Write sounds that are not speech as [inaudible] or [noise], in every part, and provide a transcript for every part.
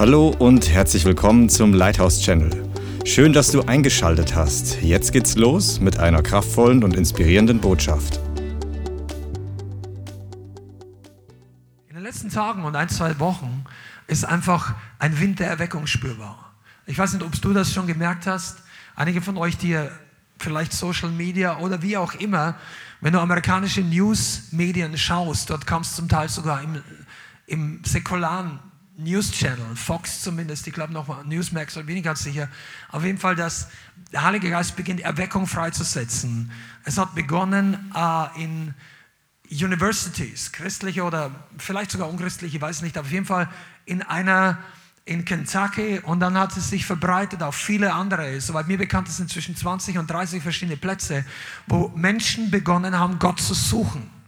Hallo und herzlich willkommen zum Lighthouse Channel. Schön, dass du eingeschaltet hast. Jetzt geht's los mit einer kraftvollen und inspirierenden Botschaft. In den letzten Tagen und ein, zwei Wochen ist einfach ein Wind der Erweckung spürbar. Ich weiß nicht, ob du das schon gemerkt hast. Einige von euch, die vielleicht Social Media oder wie auch immer, wenn du amerikanische News-Medien schaust, dort kommst du zum Teil sogar im, im säkularen News Channel, Fox zumindest, ich glaube nochmal Newsmax, bin ich ganz sicher. Auf jeden Fall, dass der Heilige Geist beginnt, Erweckung freizusetzen. Es hat begonnen äh, in Universities, christliche oder vielleicht sogar unchristliche, ich weiß nicht, aber auf jeden Fall in einer in Kentucky und dann hat es sich verbreitet auf viele andere. Soweit mir bekannt ist inzwischen 20 und 30 verschiedene Plätze, wo Menschen begonnen haben, Gott zu suchen.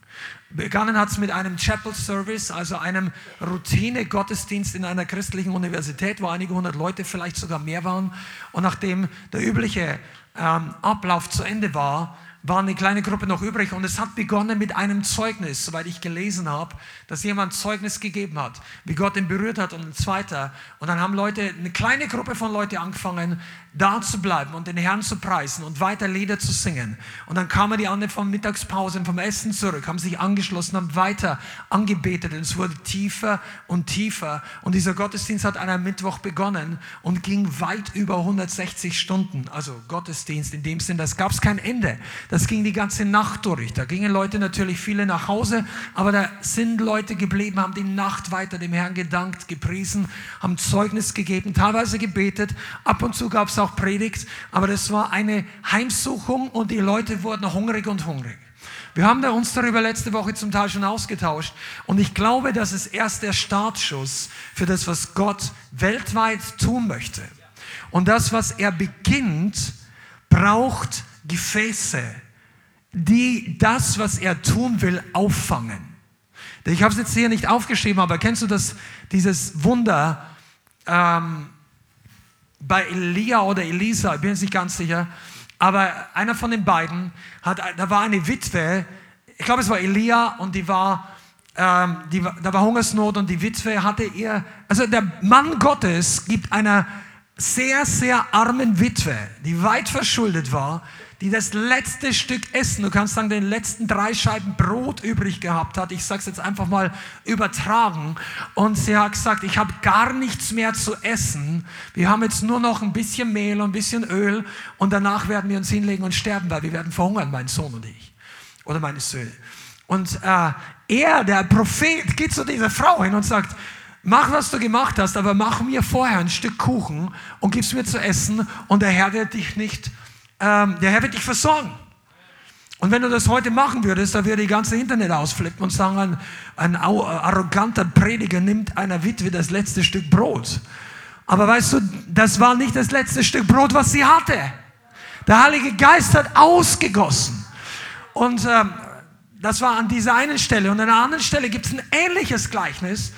Begonnen hat es mit einem Chapel Service, also einem Routine-Gottesdienst in einer christlichen Universität, wo einige hundert Leute vielleicht sogar mehr waren. Und nachdem der übliche ähm, Ablauf zu Ende war, war eine kleine Gruppe noch übrig und es hat begonnen mit einem Zeugnis, soweit ich gelesen habe, dass jemand Zeugnis gegeben hat, wie Gott ihn berührt hat und ein zweiter. Und dann haben Leute, eine kleine Gruppe von Leuten angefangen, da zu bleiben und den Herrn zu preisen und weiter Lieder zu singen. Und dann kamen die anderen von Mittagspause und vom Essen zurück, haben sich angeschlossen, haben weiter angebetet und es wurde tiefer und tiefer. Und dieser Gottesdienst hat an einem Mittwoch begonnen und ging weit über 160 Stunden. Also Gottesdienst in dem Sinn, das gab es kein Ende. Das ging die ganze Nacht durch. Da gingen Leute natürlich viele nach Hause, aber da sind Leute geblieben, haben die Nacht weiter dem Herrn gedankt, gepriesen, haben Zeugnis gegeben, teilweise gebetet. Ab und zu gab es auch Predigt, aber das war eine Heimsuchung und die Leute wurden hungrig und hungrig. Wir haben uns darüber letzte Woche zum Teil schon ausgetauscht und ich glaube, das ist erst der Startschuss für das, was Gott weltweit tun möchte. Und das, was er beginnt, braucht Gefäße, die das, was er tun will, auffangen. Ich habe es jetzt hier nicht aufgeschrieben, aber kennst du das, dieses Wunder ähm, bei Elia oder Elisa, ich bin jetzt nicht ganz sicher, aber einer von den beiden hat, da war eine Witwe, ich glaube es war Elia und die war, ähm, die, da war Hungersnot und die Witwe hatte ihr, also der Mann Gottes gibt einer sehr, sehr armen Witwe, die weit verschuldet war, die das letzte Stück Essen, du kannst sagen, den letzten drei Scheiben Brot übrig gehabt hat. Ich sage es jetzt einfach mal übertragen. Und sie hat gesagt, ich habe gar nichts mehr zu essen. Wir haben jetzt nur noch ein bisschen Mehl und ein bisschen Öl und danach werden wir uns hinlegen und sterben, weil wir werden verhungern, mein Sohn und ich. Oder meine Söhne. Und äh, er, der Prophet, geht zu dieser Frau hin und sagt, mach, was du gemacht hast, aber mach mir vorher ein Stück Kuchen und gib's mir zu essen und der Herr wird dich nicht ähm, der Herr wird dich versorgen. Und wenn du das heute machen würdest, dann würde die ganze Internet ausflippen und sagen, ein, ein arroganter Prediger nimmt einer Witwe das letzte Stück Brot. Aber weißt du, das war nicht das letzte Stück Brot, was sie hatte. Der Heilige Geist hat ausgegossen. Und ähm, das war an dieser einen Stelle. Und an einer anderen Stelle gibt es ein ähnliches Gleichnis,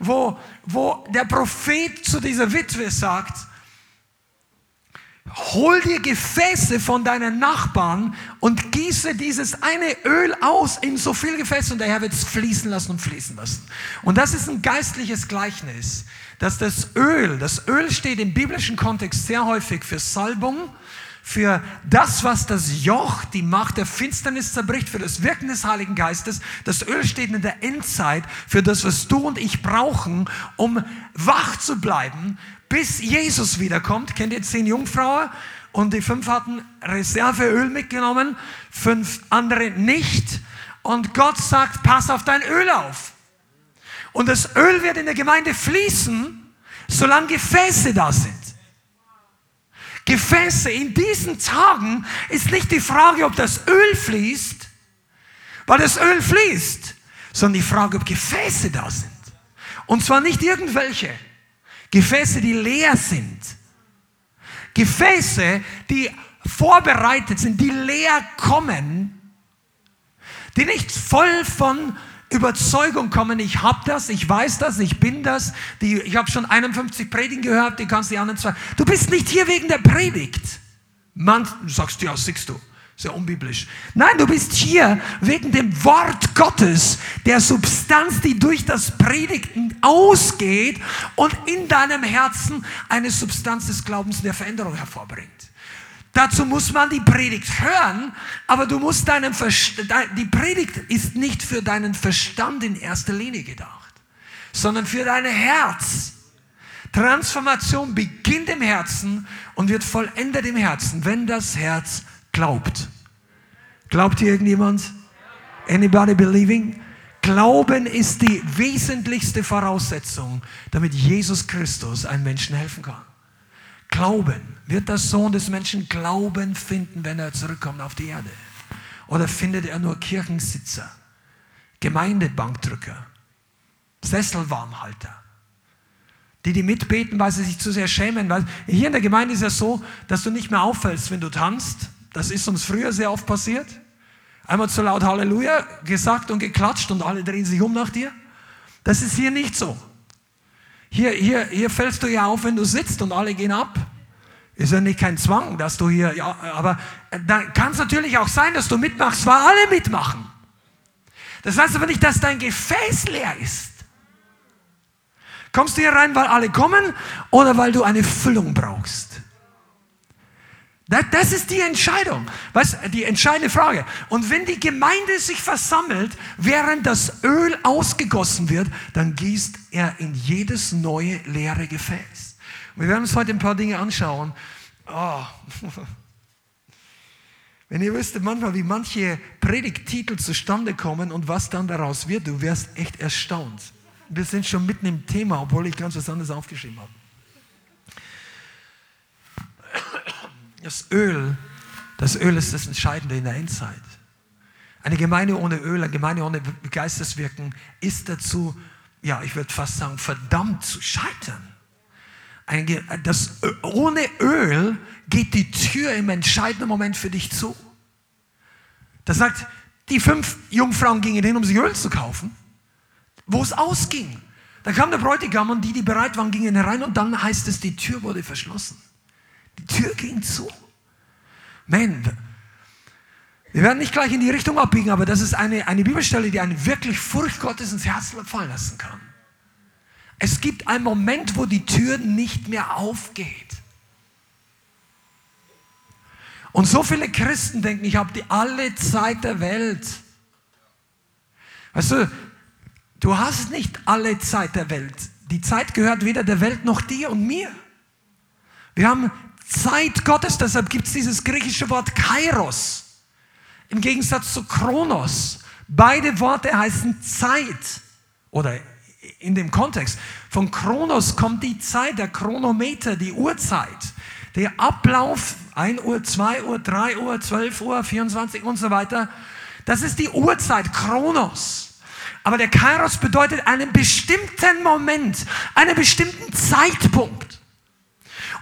wo, wo der Prophet zu dieser Witwe sagt, hol dir Gefäße von deinen Nachbarn und gieße dieses eine Öl aus in so viel Gefäße und der Herr wird es fließen lassen und fließen lassen. Und das ist ein geistliches Gleichnis, dass das Öl, das Öl steht im biblischen Kontext sehr häufig für Salbung, für das, was das Joch, die Macht der Finsternis zerbricht, für das Wirken des Heiligen Geistes. Das Öl steht in der Endzeit für das, was du und ich brauchen, um wach zu bleiben, bis Jesus wiederkommt. Kennt ihr zehn Jungfrauen? Und die fünf hatten Reserveöl mitgenommen, fünf andere nicht. Und Gott sagt, pass auf dein Öl auf. Und das Öl wird in der Gemeinde fließen, solange Gefäße da sind. Gefäße in diesen Tagen ist nicht die Frage, ob das Öl fließt, weil das Öl fließt, sondern die Frage, ob Gefäße da sind. Und zwar nicht irgendwelche. Gefäße, die leer sind. Gefäße, die vorbereitet sind, die leer kommen, die nicht voll von Überzeugung kommen, ich habe das, ich weiß das, ich bin das. Die, ich habe schon 51 Predigen gehört, die kannst die anderen zwei. Du bist nicht hier wegen der Predigt. Man, du sagst, ja, siehst du. Sehr unbiblisch. Nein, du bist hier wegen dem Wort Gottes, der Substanz, die durch das Predigten ausgeht und in deinem Herzen eine Substanz des Glaubens der Veränderung hervorbringt. Dazu muss man die Predigt hören, aber du musst deinen Verstand, die Predigt ist nicht für deinen Verstand in erster Linie gedacht, sondern für dein Herz. Transformation beginnt im Herzen und wird vollendet im Herzen, wenn das Herz glaubt. Glaubt hier irgendjemand? Anybody believing? Glauben ist die wesentlichste Voraussetzung, damit Jesus Christus einem Menschen helfen kann. Glauben. Wird der Sohn des Menschen Glauben finden, wenn er zurückkommt auf die Erde? Oder findet er nur Kirchensitzer, Gemeindebankdrücker, Sesselwarmhalter? die, die mitbeten, weil sie sich zu sehr schämen. Weil hier in der Gemeinde ist es so, dass du nicht mehr auffällst, wenn du tanzt, das ist uns früher sehr oft passiert. Einmal zu laut Halleluja gesagt und geklatscht und alle drehen sich um nach dir. Das ist hier nicht so. Hier, hier, hier fällst du ja auf, wenn du sitzt und alle gehen ab. Ist ja nicht kein Zwang, dass du hier, ja, aber dann kann es natürlich auch sein, dass du mitmachst, weil alle mitmachen. Das heißt aber nicht, dass dein Gefäß leer ist. Kommst du hier rein, weil alle kommen oder weil du eine Füllung brauchst? Das ist die Entscheidung, was die entscheidende Frage. Und wenn die Gemeinde sich versammelt, während das Öl ausgegossen wird, dann gießt er in jedes neue leere Gefäß. Wir werden uns heute ein paar Dinge anschauen. Oh. [laughs] Wenn ihr wüsstet manchmal, wie manche Predigttitel zustande kommen und was dann daraus wird, du wärst echt erstaunt. Wir sind schon mitten im Thema, obwohl ich ganz was anderes aufgeschrieben habe. Das Öl, das Öl ist das Entscheidende in der Endzeit. Eine Gemeinde ohne Öl, eine Gemeinde ohne Geisteswirken ist dazu, ja, ich würde fast sagen, verdammt zu scheitern. Ein, das, ohne Öl geht die Tür im entscheidenden Moment für dich zu. Das sagt, die fünf Jungfrauen gingen hin, um sich Öl zu kaufen, wo es ausging. Da kam der Bräutigam und die, die bereit waren, gingen herein und dann heißt es, die Tür wurde verschlossen. Die Tür ging zu. Man, wir werden nicht gleich in die Richtung abbiegen, aber das ist eine, eine Bibelstelle, die einen wirklich Furcht Gottes ins Herz fallen lassen kann. Es gibt einen Moment, wo die Tür nicht mehr aufgeht. Und so viele Christen denken, ich habe die alle Zeit der Welt. Weißt du, du hast nicht alle Zeit der Welt. Die Zeit gehört weder der Welt noch dir und mir. Wir haben Zeit Gottes, deshalb gibt es dieses griechische Wort Kairos im Gegensatz zu Kronos. Beide Worte heißen Zeit oder in dem Kontext. Von Kronos kommt die Zeit, der Chronometer, die Uhrzeit, der Ablauf, 1 Uhr, 2 Uhr, 3 Uhr, 12 Uhr, 24 und so weiter. Das ist die Uhrzeit, Kronos. Aber der Kairos bedeutet einen bestimmten Moment, einen bestimmten Zeitpunkt.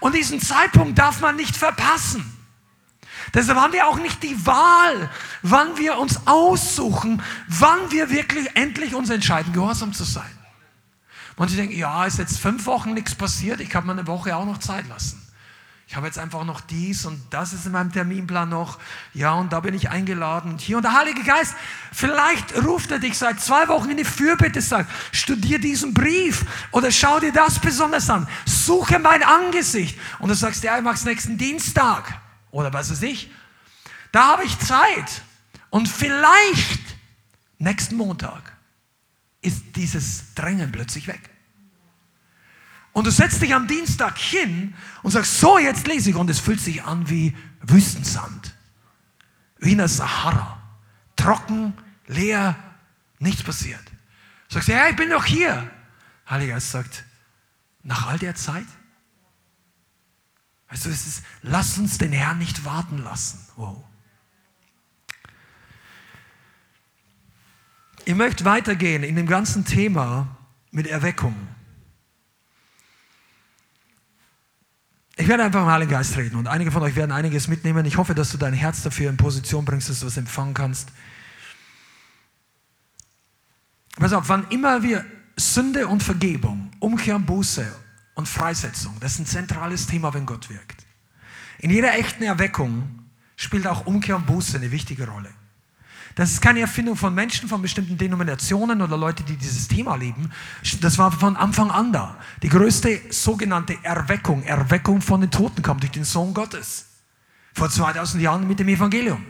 Und diesen Zeitpunkt darf man nicht verpassen. Deshalb haben wir auch nicht die Wahl, wann wir uns aussuchen, wann wir wirklich endlich uns entscheiden, gehorsam zu sein. Manche denken, ja, ist jetzt fünf Wochen nichts passiert, ich kann mir eine Woche auch noch Zeit lassen. Ich habe jetzt einfach noch dies und das ist in meinem Terminplan noch. Ja, und da bin ich eingeladen. Und hier und der Heilige Geist, vielleicht ruft er dich seit zwei Wochen in die Fürbitte, sagt, studier diesen Brief oder schau dir das besonders an. Suche mein Angesicht. Und du sagst, ja, ich mach's nächsten Dienstag. Oder was weiß ich. Da habe ich Zeit. Und vielleicht nächsten Montag ist dieses Drängen plötzlich weg. Und du setzt dich am Dienstag hin und sagst, so jetzt lese ich. Und es fühlt sich an wie Wüstensand. Wie in der Sahara. Trocken, leer, nichts passiert. Du sagst, ja, ich bin doch hier. Heiliger Geist sagt, nach all der Zeit? Du, es ist, lass uns den Herrn nicht warten lassen. Wow. Ich möchte weitergehen in dem ganzen Thema mit Erweckung. Ich werde einfach im Heiligen Geist reden und einige von euch werden einiges mitnehmen. Ich hoffe, dass du dein Herz dafür in Position bringst, dass du es empfangen kannst. Pass auf, wann immer wir Sünde und Vergebung, Umkehr und Buße und Freisetzung, das ist ein zentrales Thema, wenn Gott wirkt. In jeder echten Erweckung spielt auch Umkehr und Buße eine wichtige Rolle. Das ist keine Erfindung von Menschen, von bestimmten Denominationen oder Leute, die dieses Thema lieben. Das war von Anfang an da. Die größte sogenannte Erweckung, Erweckung von den Toten kam durch den Sohn Gottes. Vor 2000 Jahren mit dem Evangelium.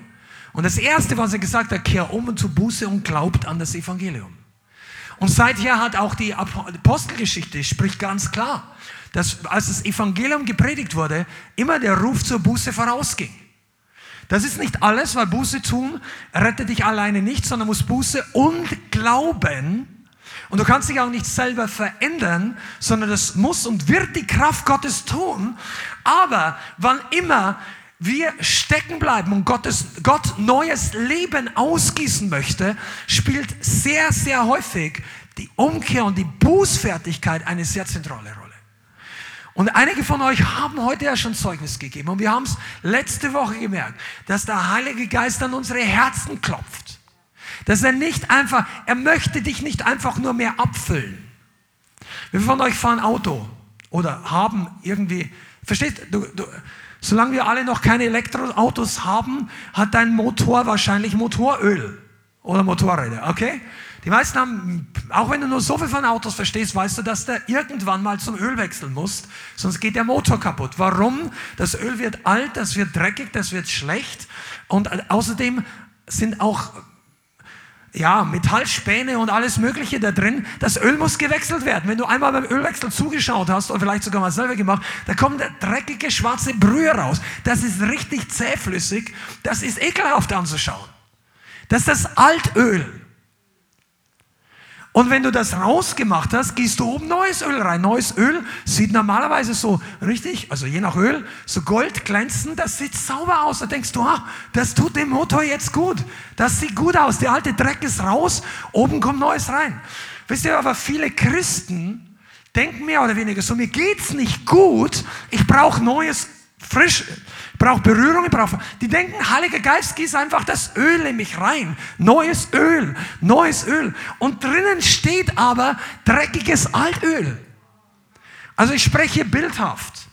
Und das Erste, was er gesagt hat, kehr um und zu Buße und glaubt an das Evangelium. Und seither hat auch die Apostelgeschichte, spricht ganz klar, dass als das Evangelium gepredigt wurde, immer der Ruf zur Buße vorausging. Das ist nicht alles, weil Buße tun rettet dich alleine nicht, sondern muss Buße und Glauben. Und du kannst dich auch nicht selber verändern, sondern das muss und wird die Kraft Gottes tun. Aber wann immer wir stecken bleiben und Gottes, Gott neues Leben ausgießen möchte, spielt sehr, sehr häufig die Umkehr und die Bußfertigkeit eine sehr zentrale Rolle. Und einige von euch haben heute ja schon Zeugnis gegeben und wir haben es letzte Woche gemerkt, dass der Heilige Geist an unsere Herzen klopft. Dass er nicht einfach, er möchte dich nicht einfach nur mehr abfüllen. Wir von euch fahren Auto oder haben irgendwie, verstehst du, du solange wir alle noch keine Elektroautos haben, hat dein Motor wahrscheinlich Motoröl oder Motorräder, okay? Die meisten haben, auch wenn du nur so viel von Autos verstehst, weißt du, dass der irgendwann mal zum Öl wechseln muss, sonst geht der Motor kaputt. Warum? Das Öl wird alt, das wird dreckig, das wird schlecht und außerdem sind auch ja, Metallspäne und alles Mögliche da drin. Das Öl muss gewechselt werden. Wenn du einmal beim Ölwechsel zugeschaut hast oder vielleicht sogar mal selber gemacht, da kommt der dreckige schwarze Brühe raus. Das ist richtig zähflüssig. Das ist ekelhaft anzuschauen. Das ist das Altöl. Und wenn du das rausgemacht hast, gießt du oben neues Öl rein. Neues Öl sieht normalerweise so richtig, also je nach Öl, so goldglänzend, das sieht sauber aus. Da denkst du, ah, das tut dem Motor jetzt gut. Das sieht gut aus. Der alte Dreck ist raus, oben kommt neues rein. Wisst ihr aber, viele Christen denken mehr oder weniger so, mir geht's nicht gut, ich brauche neues, frisch, brauche Berührung, ich brauche. Die denken, Heiliger Geist, gieß einfach das Öl in mich rein. Neues Öl, neues Öl. Und drinnen steht aber dreckiges Altöl. Also ich spreche bildhaft.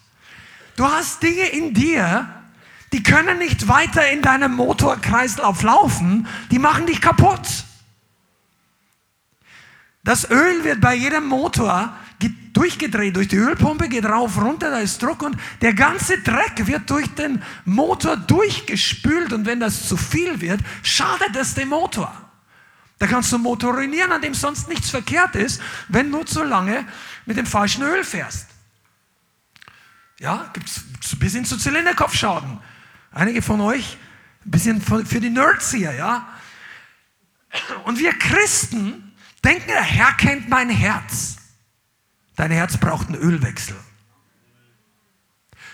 Du hast Dinge in dir, die können nicht weiter in deinem Motorkreislauf laufen, die machen dich kaputt. Das Öl wird bei jedem Motor durchgedreht durch die Ölpumpe, geht rauf, runter, da ist Druck und der ganze Dreck wird durch den Motor durchgespült und wenn das zu viel wird, schadet es dem Motor. Da kannst du Motor ruinieren, an dem sonst nichts verkehrt ist, wenn du zu lange mit dem falschen Öl fährst. Ja, gibt es ein bisschen zu Zylinderkopfschaden. Einige von euch, ein bisschen für die Nerds hier, ja. Und wir Christen denken, der Herr kennt mein Herz. Dein Herz braucht einen Ölwechsel.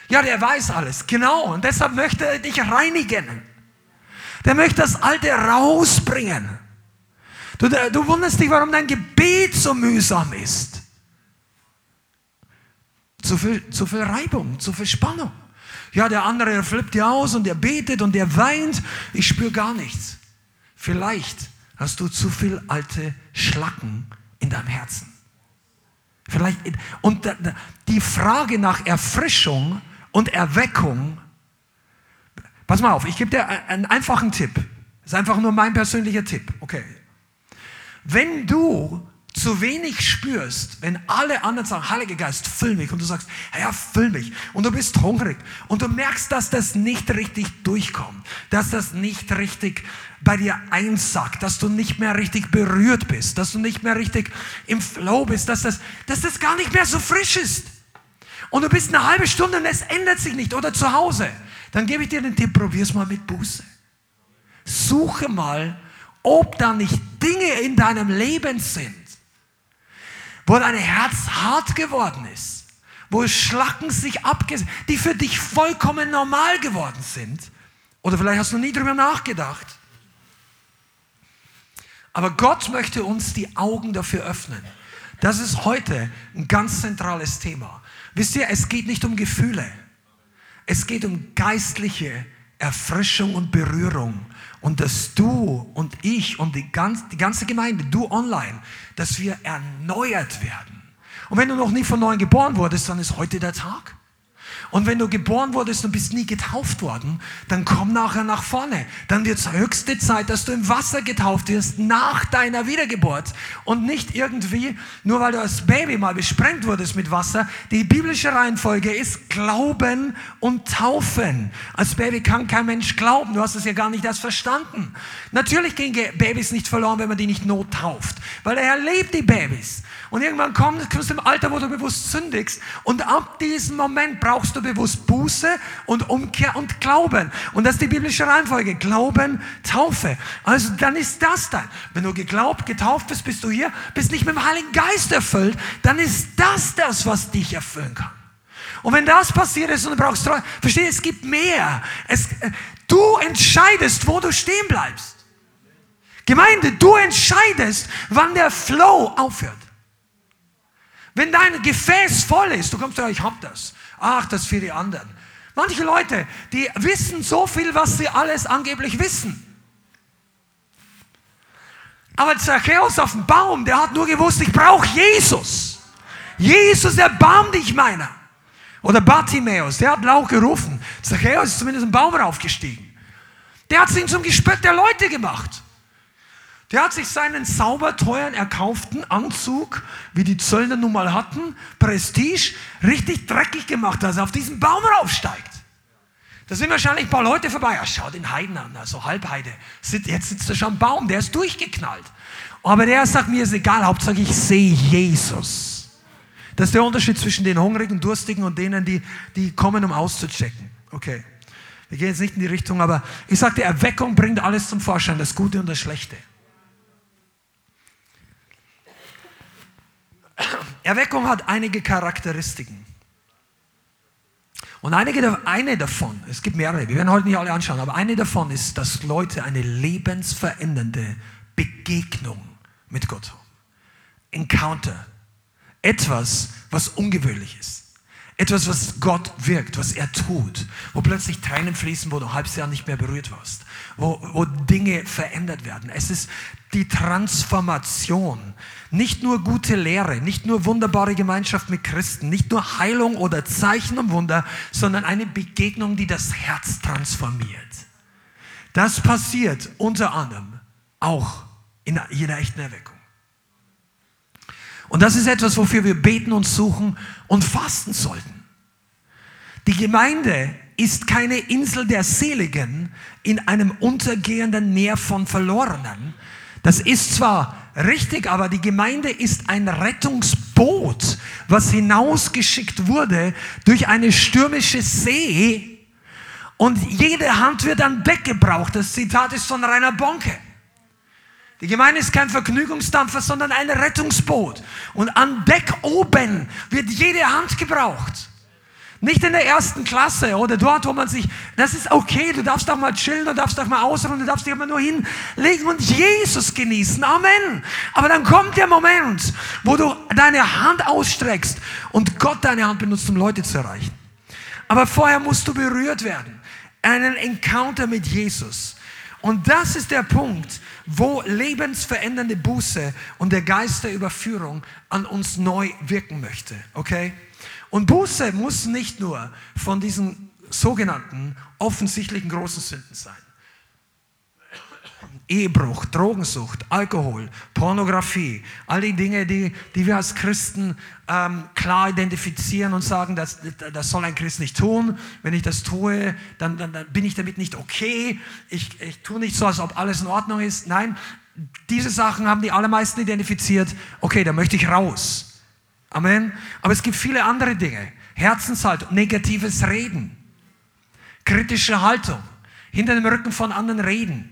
Ja, der weiß alles, genau. Und deshalb möchte er dich reinigen. Der möchte das Alte rausbringen. Du, du wunderst dich, warum dein Gebet so mühsam ist. Zu viel, zu viel Reibung, zu viel Spannung. Ja, der andere, der flippt dir aus und der betet und der weint. Ich spüre gar nichts. Vielleicht hast du zu viel alte Schlacken in deinem Herzen. Vielleicht, und die Frage nach Erfrischung und Erweckung, pass mal auf, ich gebe dir einen einfachen Tipp. Das ist einfach nur mein persönlicher Tipp. Okay. Wenn du zu wenig spürst, wenn alle anderen sagen, Heiliger Geist, füll mich, und du sagst, ja, füll mich, und du bist hungrig, und du merkst, dass das nicht richtig durchkommt, dass das nicht richtig bei dir einsackt, dass du nicht mehr richtig berührt bist, dass du nicht mehr richtig im Flow bist, dass das, dass das gar nicht mehr so frisch ist. Und du bist eine halbe Stunde und es ändert sich nicht, oder zu Hause, dann gebe ich dir den Tipp, probier's mal mit Buße. Suche mal, ob da nicht Dinge in deinem Leben sind, wo dein Herz hart geworden ist, wo Schlacken sich abgesetzt, die für dich vollkommen normal geworden sind. Oder vielleicht hast du nie drüber nachgedacht. Aber Gott möchte uns die Augen dafür öffnen. Das ist heute ein ganz zentrales Thema. Wisst ihr, es geht nicht um Gefühle. Es geht um geistliche Erfrischung und Berührung und dass du und ich und die, ganz, die ganze Gemeinde, du online, dass wir erneuert werden. Und wenn du noch nie von neuem geboren wurdest, dann ist heute der Tag. Und wenn du geboren wurdest und bist nie getauft worden, dann komm nachher nach vorne. Dann wird es höchste Zeit, dass du im Wasser getauft wirst nach deiner Wiedergeburt. Und nicht irgendwie, nur weil du als Baby mal besprengt wurdest mit Wasser. Die biblische Reihenfolge ist Glauben und Taufen. Als Baby kann kein Mensch glauben. Du hast es ja gar nicht erst verstanden. Natürlich gehen Babys nicht verloren, wenn man die nicht not tauft. Weil er lebt die Babys. Und irgendwann kommst, kommst du im Alter, wo du bewusst sündigst. Und ab diesem Moment brauchst du bewusst Buße und Umkehr und Glauben. Und das ist die biblische Reihenfolge. Glauben, Taufe. Also dann ist das dann. Wenn du geglaubt, getauft bist, bist du hier, bist nicht mit dem Heiligen Geist erfüllt, dann ist das das, was dich erfüllen kann. Und wenn das passiert ist und du brauchst Treue, verstehe, es gibt mehr. Es, äh, du entscheidest, wo du stehen bleibst. Gemeinde, du entscheidest, wann der Flow aufhört. Wenn dein Gefäß voll ist, du kommst ja, ich hab das. Ach, das für die anderen. Manche Leute, die wissen so viel, was sie alles angeblich wissen. Aber Zachäus auf dem Baum, der hat nur gewusst, ich brauche Jesus. Jesus, erbarm dich meiner. Oder Bartimäus, der hat laut gerufen. Zachäus ist zumindest im Baum raufgestiegen. Der hat ihn zum Gespött der Leute gemacht. Der hat sich seinen sauberteuren erkauften Anzug, wie die Zöllner nun mal hatten, Prestige, richtig dreckig gemacht, dass er auf diesen Baum raufsteigt. Da sind wahrscheinlich ein paar Leute vorbei. Ja, schau den Heiden an, also Halbheide. Jetzt sitzt er schon am Baum, der ist durchgeknallt. Aber der sagt, mir ist egal, Hauptsache ich sehe Jesus. Das ist der Unterschied zwischen den Hungrigen, Durstigen und denen, die, die kommen, um auszuchecken. Okay. Wir gehen jetzt nicht in die Richtung, aber ich sagte, Erweckung bringt alles zum Vorschein, das Gute und das Schlechte. Erweckung hat einige Charakteristiken. Und einige, eine davon, es gibt mehrere, wir werden heute nicht alle anschauen, aber eine davon ist, dass Leute eine lebensverändernde Begegnung mit Gott haben. Encounter. Etwas, was ungewöhnlich ist. Etwas, was Gott wirkt, was er tut, wo plötzlich Tränen fließen, wo du ein halbes Jahr nicht mehr berührt warst, wo, wo Dinge verändert werden. Es ist die Transformation. Nicht nur gute Lehre, nicht nur wunderbare Gemeinschaft mit Christen, nicht nur Heilung oder Zeichen und Wunder, sondern eine Begegnung, die das Herz transformiert. Das passiert unter anderem auch in jeder echten Erweckung. Und das ist etwas, wofür wir beten und suchen und fasten sollten. Die Gemeinde ist keine Insel der Seligen in einem untergehenden Meer von Verlorenen. Das ist zwar richtig, aber die Gemeinde ist ein Rettungsboot, was hinausgeschickt wurde durch eine stürmische See. Und jede Hand wird an Deck gebraucht. Das Zitat ist von Rainer Bonke. Die Gemeinde ist kein Vergnügungsdampfer, sondern ein Rettungsboot. Und an Deck oben wird jede Hand gebraucht. Nicht in der ersten Klasse oder dort, wo man sich, das ist okay, du darfst auch mal chillen, du darfst auch mal ausruhen, du darfst dich immer nur hinlegen und Jesus genießen. Amen. Aber dann kommt der Moment, wo du deine Hand ausstreckst und Gott deine Hand benutzt, um Leute zu erreichen. Aber vorher musst du berührt werden. Einen Encounter mit Jesus. Und das ist der Punkt, wo lebensverändernde Buße und der Geist der Überführung an uns neu wirken möchte. Okay? Und Buße muss nicht nur von diesen sogenannten offensichtlichen großen Sünden sein. Ehebruch, Drogensucht, Alkohol, Pornografie, all die Dinge, die, die wir als Christen ähm, klar identifizieren und sagen, das, das soll ein Christ nicht tun. Wenn ich das tue, dann, dann, dann bin ich damit nicht okay. Ich, ich tue nicht so, als ob alles in Ordnung ist. Nein, diese Sachen haben die allermeisten identifiziert. Okay, da möchte ich raus. Amen. Aber es gibt viele andere Dinge. Herzenshaltung, negatives Reden, kritische Haltung, hinter dem Rücken von anderen reden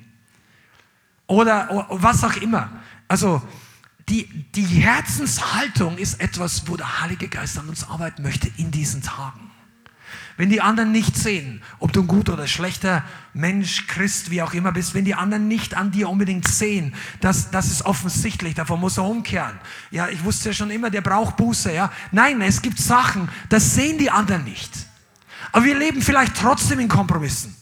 oder was auch immer. Also die, die Herzenshaltung ist etwas, wo der Heilige Geist an uns arbeiten möchte in diesen Tagen. Wenn die anderen nicht sehen, ob du ein guter oder schlechter Mensch, Christ, wie auch immer bist, wenn die anderen nicht an dir unbedingt sehen, das, das ist offensichtlich, davon muss er umkehren. Ja, ich wusste ja schon immer, der braucht Buße, ja. Nein, es gibt Sachen, das sehen die anderen nicht. Aber wir leben vielleicht trotzdem in Kompromissen.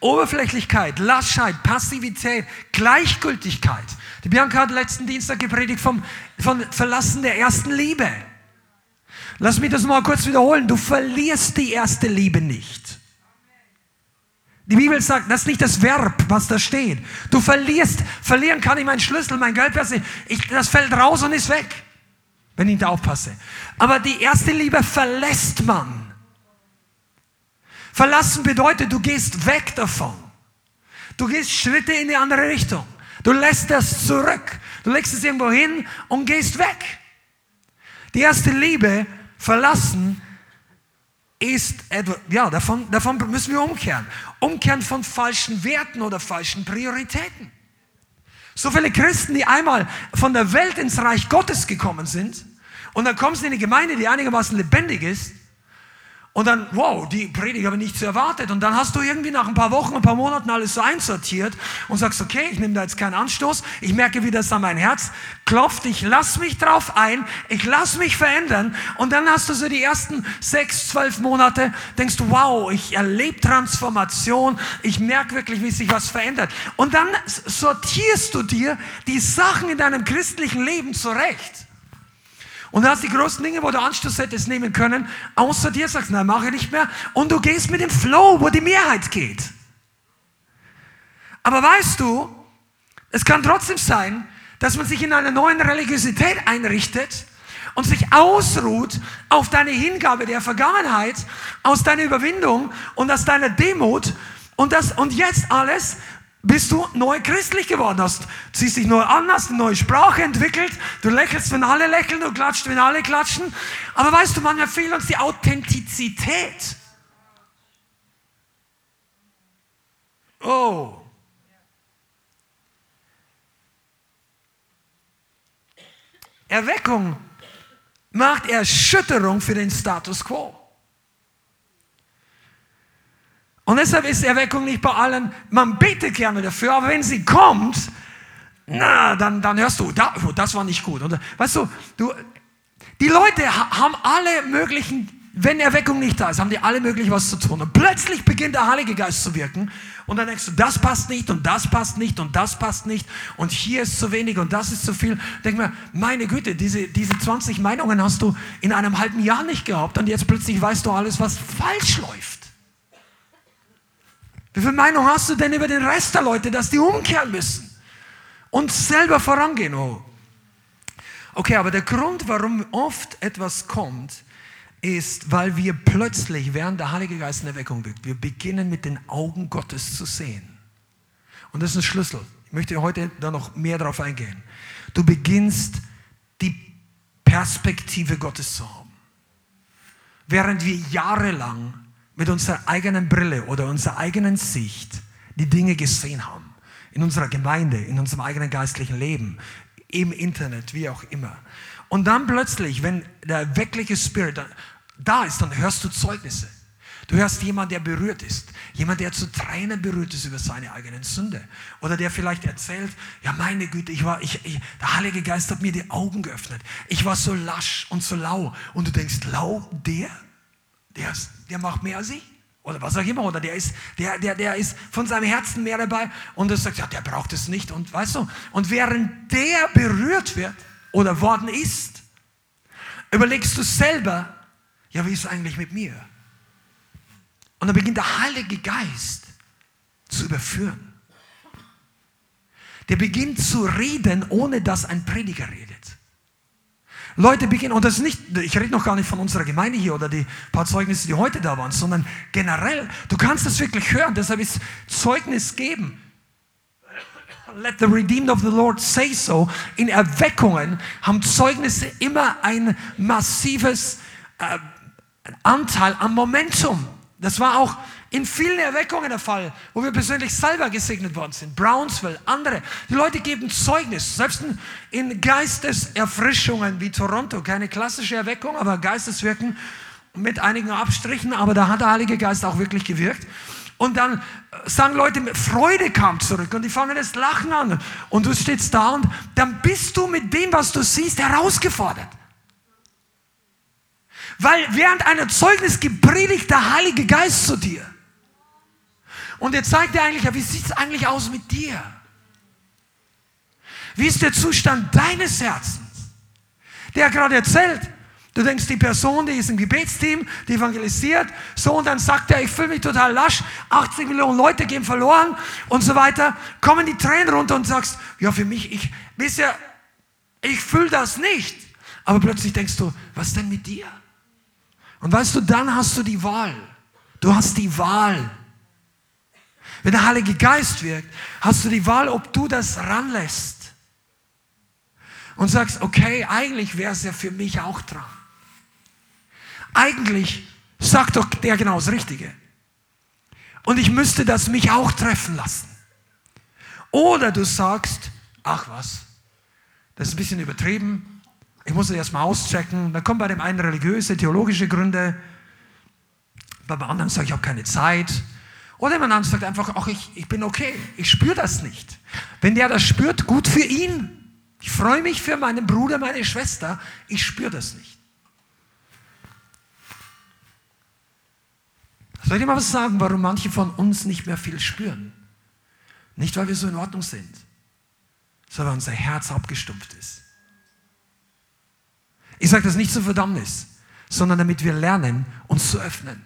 Oberflächlichkeit, Laschheit, Passivität, Gleichgültigkeit. Die Bianca hat letzten Dienstag gepredigt vom, vom Verlassen der ersten Liebe. Lass mich das mal kurz wiederholen. Du verlierst die erste Liebe nicht. Die Bibel sagt, das ist nicht das Verb, was da steht. Du verlierst, verlieren kann ich meinen Schlüssel, mein Geld, ich, das fällt raus und ist weg, wenn ich da aufpasse. Aber die erste Liebe verlässt man. Verlassen bedeutet, du gehst weg davon. Du gehst Schritte in die andere Richtung. Du lässt das zurück. Du legst es irgendwo hin und gehst weg. Die erste Liebe verlassen ist etwas, ja, davon, davon müssen wir umkehren. Umkehren von falschen Werten oder falschen Prioritäten. So viele Christen, die einmal von der Welt ins Reich Gottes gekommen sind und dann kommen sie in eine Gemeinde, die einigermaßen lebendig ist und dann, wow, die Predigt habe ich nicht so erwartet. Und dann hast du irgendwie nach ein paar Wochen, ein paar Monaten alles so einsortiert und sagst, okay, ich nehme da jetzt keinen Anstoß. Ich merke, wie das an mein Herz klopft. Ich lass mich drauf ein. Ich lass mich verändern. Und dann hast du so die ersten sechs, zwölf Monate, denkst du, wow, ich erlebe Transformation. Ich merke wirklich, wie sich was verändert. Und dann sortierst du dir die Sachen in deinem christlichen Leben zurecht. Und du hast die großen Dinge, wo du Anstoß hättest nehmen können, außer dir sagst, nein, mache ich nicht mehr. Und du gehst mit dem Flow, wo die Mehrheit geht. Aber weißt du, es kann trotzdem sein, dass man sich in einer neuen Religiosität einrichtet und sich ausruht auf deine Hingabe der Vergangenheit, aus deiner Überwindung und aus deiner Demut und, das, und jetzt alles bist du neu christlich geworden hast. Ziehst dich neu an, hast eine neue Sprache entwickelt. Du lächelst, wenn alle lächeln, du klatscht, wenn alle klatschen. Aber weißt du, manchmal fehlt uns die Authentizität. Oh. Erweckung macht Erschütterung für den Status quo. Und deshalb ist Erweckung nicht bei allen, man betet gerne dafür, aber wenn sie kommt, na, dann, dann hörst du, da, oh, das war nicht gut. Und, weißt du, du, die Leute haben alle möglichen, wenn Erweckung nicht da ist, haben die alle möglich was zu tun. Und plötzlich beginnt der Heilige Geist zu wirken. Und dann denkst du, das passt nicht und das passt nicht und das passt nicht und hier ist zu wenig und das ist zu viel. Denk mir, meine Güte, diese, diese 20 Meinungen hast du in einem halben Jahr nicht gehabt und jetzt plötzlich weißt du alles, was falsch läuft. Wie viel Meinung hast du denn über den Rest der Leute, dass die umkehren müssen und selber vorangehen? Oh. Okay, aber der Grund, warum oft etwas kommt, ist, weil wir plötzlich, während der Heilige Geist in Erweckung wirkt, wir beginnen mit den Augen Gottes zu sehen. Und das ist ein Schlüssel. Ich möchte heute da noch mehr darauf eingehen. Du beginnst die Perspektive Gottes zu haben. Während wir jahrelang mit unserer eigenen Brille oder unserer eigenen Sicht die Dinge gesehen haben. In unserer Gemeinde, in unserem eigenen geistlichen Leben, im Internet, wie auch immer. Und dann plötzlich, wenn der weckliche Spirit da ist, dann hörst du Zeugnisse. Du hörst jemanden, der berührt ist. Jemand, der zu Tränen berührt ist über seine eigenen Sünde. Oder der vielleicht erzählt, ja meine Güte, ich war, ich, ich, der Heilige Geist hat mir die Augen geöffnet. Ich war so lasch und so lau. Und du denkst, lau, der? Der, ist, der macht mehr als ich. Oder was auch immer. Oder der ist, der, der, der ist von seinem Herzen mehr dabei. Und er sagt, ja, der braucht es nicht. Und weißt du, und während der berührt wird oder worden ist, überlegst du selber, ja, wie ist es eigentlich mit mir? Und dann beginnt der Heilige Geist zu überführen. Der beginnt zu reden, ohne dass ein Prediger redet. Leute beginnen, und das ist nicht, ich rede noch gar nicht von unserer Gemeinde hier oder die paar Zeugnisse, die heute da waren, sondern generell, du kannst das wirklich hören, deshalb ist Zeugnis geben. Let the redeemed of the Lord say so. In Erweckungen haben Zeugnisse immer ein massives äh, Anteil am Momentum. Das war auch in vielen Erweckungen der Fall, wo wir persönlich selber gesegnet worden sind. Brownsville, andere. Die Leute geben Zeugnis, selbst in Geisteserfrischungen wie Toronto. Keine klassische Erweckung, aber Geisteswirken mit einigen Abstrichen. Aber da hat der Heilige Geist auch wirklich gewirkt. Und dann sagen Leute, Freude kam zurück und die fangen das Lachen an. Und du stehst da und dann bist du mit dem, was du siehst, herausgefordert. Weil während einer Zeugnis gepredigt der Heilige Geist zu dir. Und er zeigt dir eigentlich, ja, wie sieht es eigentlich aus mit dir? Wie ist der Zustand deines Herzens? Der gerade erzählt, Du denkst, die Person, die ist im Gebetsteam, die evangelisiert, so und dann sagt er, ich fühle mich total lasch, 80 Millionen Leute gehen verloren und so weiter, kommen die Tränen runter und sagst, ja für mich, ich, wisst ihr, ich fühle das nicht. Aber plötzlich denkst du, was denn mit dir? Und weißt du, dann hast du die Wahl. Du hast die Wahl. Wenn der Heilige Geist wirkt, hast du die Wahl, ob du das ranlässt. Und sagst, okay, eigentlich wäre es ja für mich auch dran. Eigentlich sagt doch der genau das Richtige. Und ich müsste das mich auch treffen lassen. Oder du sagst, ach was, das ist ein bisschen übertrieben. Ich muss es erstmal auschecken. Dann kommen bei dem einen religiöse, theologische Gründe. Beim anderen ich, ich habe keine Zeit. Oder jemand anderes sagt einfach, ach, ich, ich bin okay. Ich spüre das nicht. Wenn der das spürt, gut für ihn. Ich freue mich für meinen Bruder, meine Schwester. Ich spüre das nicht. Soll ich dir mal was sagen, warum manche von uns nicht mehr viel spüren? Nicht, weil wir so in Ordnung sind, sondern weil unser Herz abgestumpft ist. Ich sage das nicht zur Verdammnis, sondern damit wir lernen, uns zu öffnen.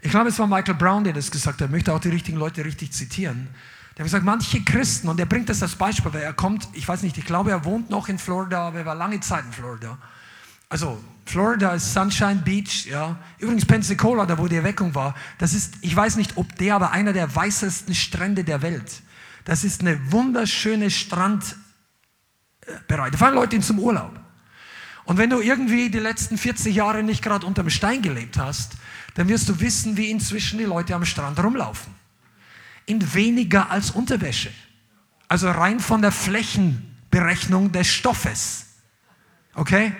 Ich glaube, es war Michael Brown, der das gesagt hat. Er möchte auch die richtigen Leute richtig zitieren. Der hat gesagt, manche Christen, und er bringt das als Beispiel, weil er kommt, ich weiß nicht, ich glaube, er wohnt noch in Florida, aber er war lange Zeit in Florida. Also Florida ist Sunshine Beach, ja. Übrigens Pensacola, da wo die Erweckung war, das ist, ich weiß nicht, ob der, aber einer der weißesten Strände der Welt. Das ist eine wunderschöne Strandbereich. Da fahren Leute hin zum Urlaub. Und wenn du irgendwie die letzten 40 Jahre nicht gerade unterm Stein gelebt hast, dann wirst du wissen, wie inzwischen die Leute am Strand rumlaufen. In weniger als Unterwäsche. Also rein von der Flächenberechnung des Stoffes. Okay?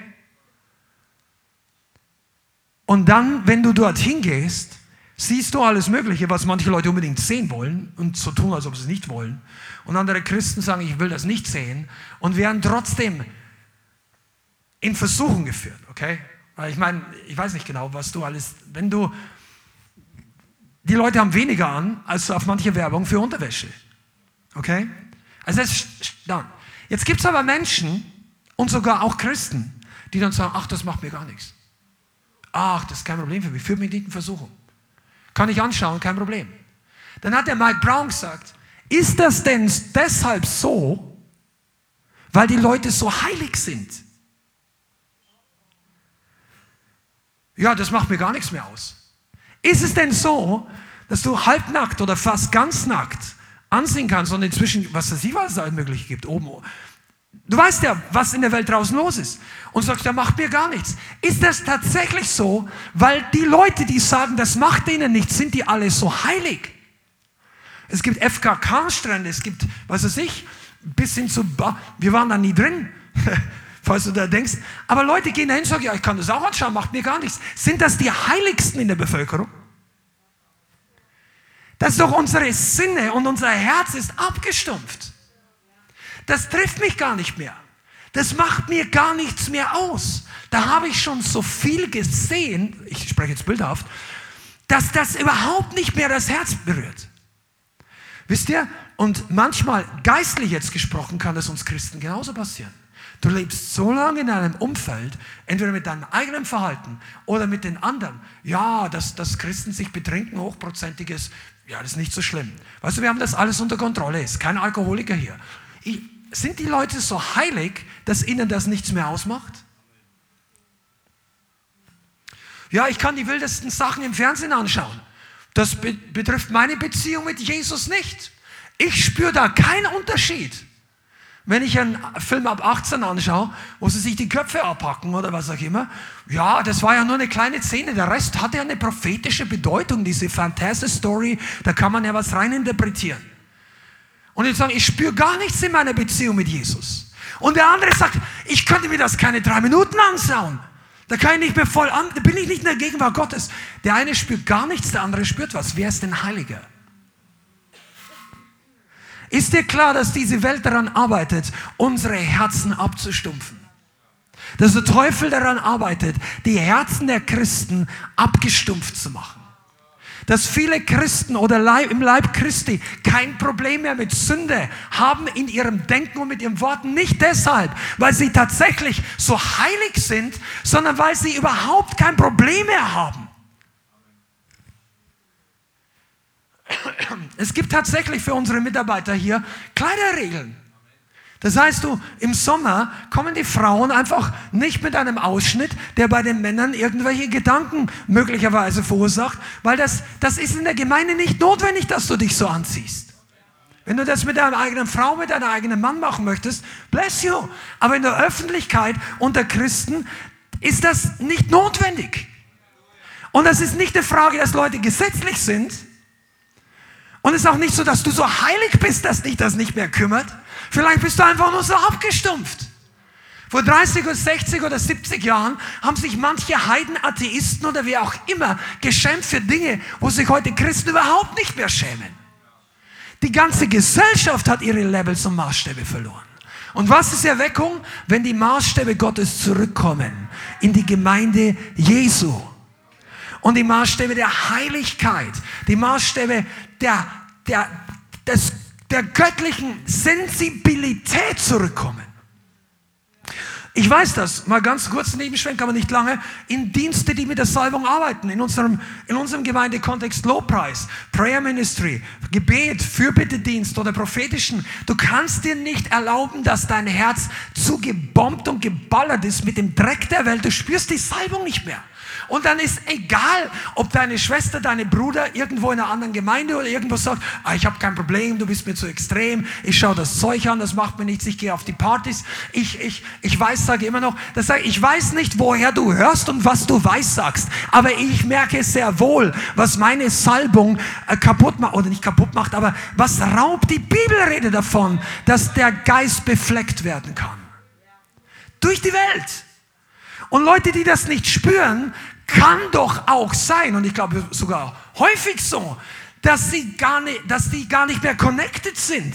Und dann, wenn du dorthin gehst, siehst du alles Mögliche, was manche Leute unbedingt sehen wollen und so tun, als ob sie es nicht wollen. Und andere Christen sagen, ich will das nicht sehen und werden trotzdem in Versuchung geführt, okay? Weil ich meine, ich weiß nicht genau, was du alles, wenn du, die Leute haben weniger an, als auf manche Werbung für Unterwäsche, okay? Also das ist dann. Jetzt gibt es aber Menschen und sogar auch Christen, die dann sagen, ach, das macht mir gar nichts. Ach, das ist kein Problem für mich, führt mich nicht in Versuchung. Kann ich anschauen, kein Problem. Dann hat der Mike Brown gesagt, ist das denn deshalb so, weil die Leute so heilig sind? Ja, das macht mir gar nichts mehr aus. Ist es denn so, dass du halbnackt oder fast ganz nackt ansehen kannst und inzwischen, was es was es möglich gibt, oben, Du weißt ja, was in der Welt draußen los ist. Und sagst, der macht mir gar nichts. Ist das tatsächlich so? Weil die Leute, die sagen, das macht denen nichts, sind die alle so heilig? Es gibt FKK-Strände, es gibt, was weiß ich, bis hin zu, wir waren da nie drin, [laughs] falls du da denkst. Aber Leute gehen dahin und sagen, ja, ich kann das auch anschauen, macht mir gar nichts. Sind das die Heiligsten in der Bevölkerung? Das ist doch unsere Sinne und unser Herz ist abgestumpft. Das trifft mich gar nicht mehr. Das macht mir gar nichts mehr aus. Da habe ich schon so viel gesehen, ich spreche jetzt bildhaft, dass das überhaupt nicht mehr das Herz berührt. Wisst ihr? Und manchmal, geistlich jetzt gesprochen, kann das uns Christen genauso passieren. Du lebst so lange in einem Umfeld, entweder mit deinem eigenen Verhalten oder mit den anderen. Ja, dass, dass Christen sich betrinken, hochprozentiges, ja, das ist nicht so schlimm. Weißt du, wir haben das alles unter Kontrolle. Ist kein Alkoholiker hier. Ich, sind die Leute so heilig, dass ihnen das nichts mehr ausmacht? Ja, ich kann die wildesten Sachen im Fernsehen anschauen. Das be betrifft meine Beziehung mit Jesus nicht. Ich spüre da keinen Unterschied. Wenn ich einen Film ab 18 anschaue, wo sie sich die Köpfe abhacken oder was auch immer, ja, das war ja nur eine kleine Szene. Der Rest hatte ja eine prophetische Bedeutung, diese Fantasy-Story, da kann man ja was reininterpretieren. Und ich sage, ich spüre gar nichts in meiner Beziehung mit Jesus. Und der andere sagt, ich könnte mir das keine drei Minuten anschauen. Da kann ich nicht mehr voll an, da bin ich nicht in der Gegenwart Gottes. Der eine spürt gar nichts, der andere spürt was. Wer ist denn Heiliger? Ist dir klar, dass diese Welt daran arbeitet, unsere Herzen abzustumpfen? Dass der Teufel daran arbeitet, die Herzen der Christen abgestumpft zu machen. dass viele Christen oder im Leib Christi kein Problem mehr mit Sünde haben in ihrem Denken und mit ihren Worten. Nicht deshalb, weil sie tatsächlich so heilig sind, sondern weil sie überhaupt kein Problem mehr haben. Es gibt tatsächlich für unsere Mitarbeiter hier Kleiderregeln. Das heißt, du, im Sommer kommen die Frauen einfach nicht mit einem Ausschnitt, der bei den Männern irgendwelche Gedanken möglicherweise verursacht, weil das, das ist in der Gemeinde nicht notwendig, dass du dich so anziehst. Wenn du das mit deiner eigenen Frau, mit deinem eigenen Mann machen möchtest, bless you. Aber in der Öffentlichkeit unter Christen ist das nicht notwendig. Und das ist nicht eine Frage, dass Leute gesetzlich sind. Und es ist auch nicht so, dass du so heilig bist, dass dich das nicht mehr kümmert. Vielleicht bist du einfach nur so abgestumpft. Vor 30 oder 60 oder 70 Jahren haben sich manche Heidenatheisten oder wie auch immer geschämt für Dinge, wo sich heute Christen überhaupt nicht mehr schämen. Die ganze Gesellschaft hat ihre Levels und Maßstäbe verloren. Und was ist Erweckung? Wenn die Maßstäbe Gottes zurückkommen in die Gemeinde Jesu. Und die Maßstäbe der Heiligkeit, die Maßstäbe der, der, des der göttlichen Sensibilität zurückkommen. Ich weiß das, mal ganz kurz Nebenschwenk, aber nicht lange, in Dienste, die mit der Salbung arbeiten, in unserem, in unserem Gemeindekontext Lobpreis, Prayer Ministry, Gebet, Fürbittedienst oder prophetischen. Du kannst dir nicht erlauben, dass dein Herz zu gebombt und geballert ist mit dem Dreck der Welt. Du spürst die Salbung nicht mehr. Und dann ist egal, ob deine Schwester, deine Bruder irgendwo in einer anderen Gemeinde oder irgendwo sagt, ah, ich habe kein Problem, du bist mir zu extrem, ich schaue das Zeug an, das macht mir nichts, ich gehe auf die Partys. Ich, ich, ich weiß, sage immer noch, das sage, ich weiß nicht, woher du hörst und was du weiß sagst, aber ich merke sehr wohl, was meine Salbung äh, kaputt macht, oder nicht kaputt macht, aber was raubt die Bibelrede davon, dass der Geist befleckt werden kann. Durch die Welt. Und Leute, die das nicht spüren, kann doch auch sein, und ich glaube sogar häufig so, dass sie gar nicht, dass die gar nicht mehr connected sind.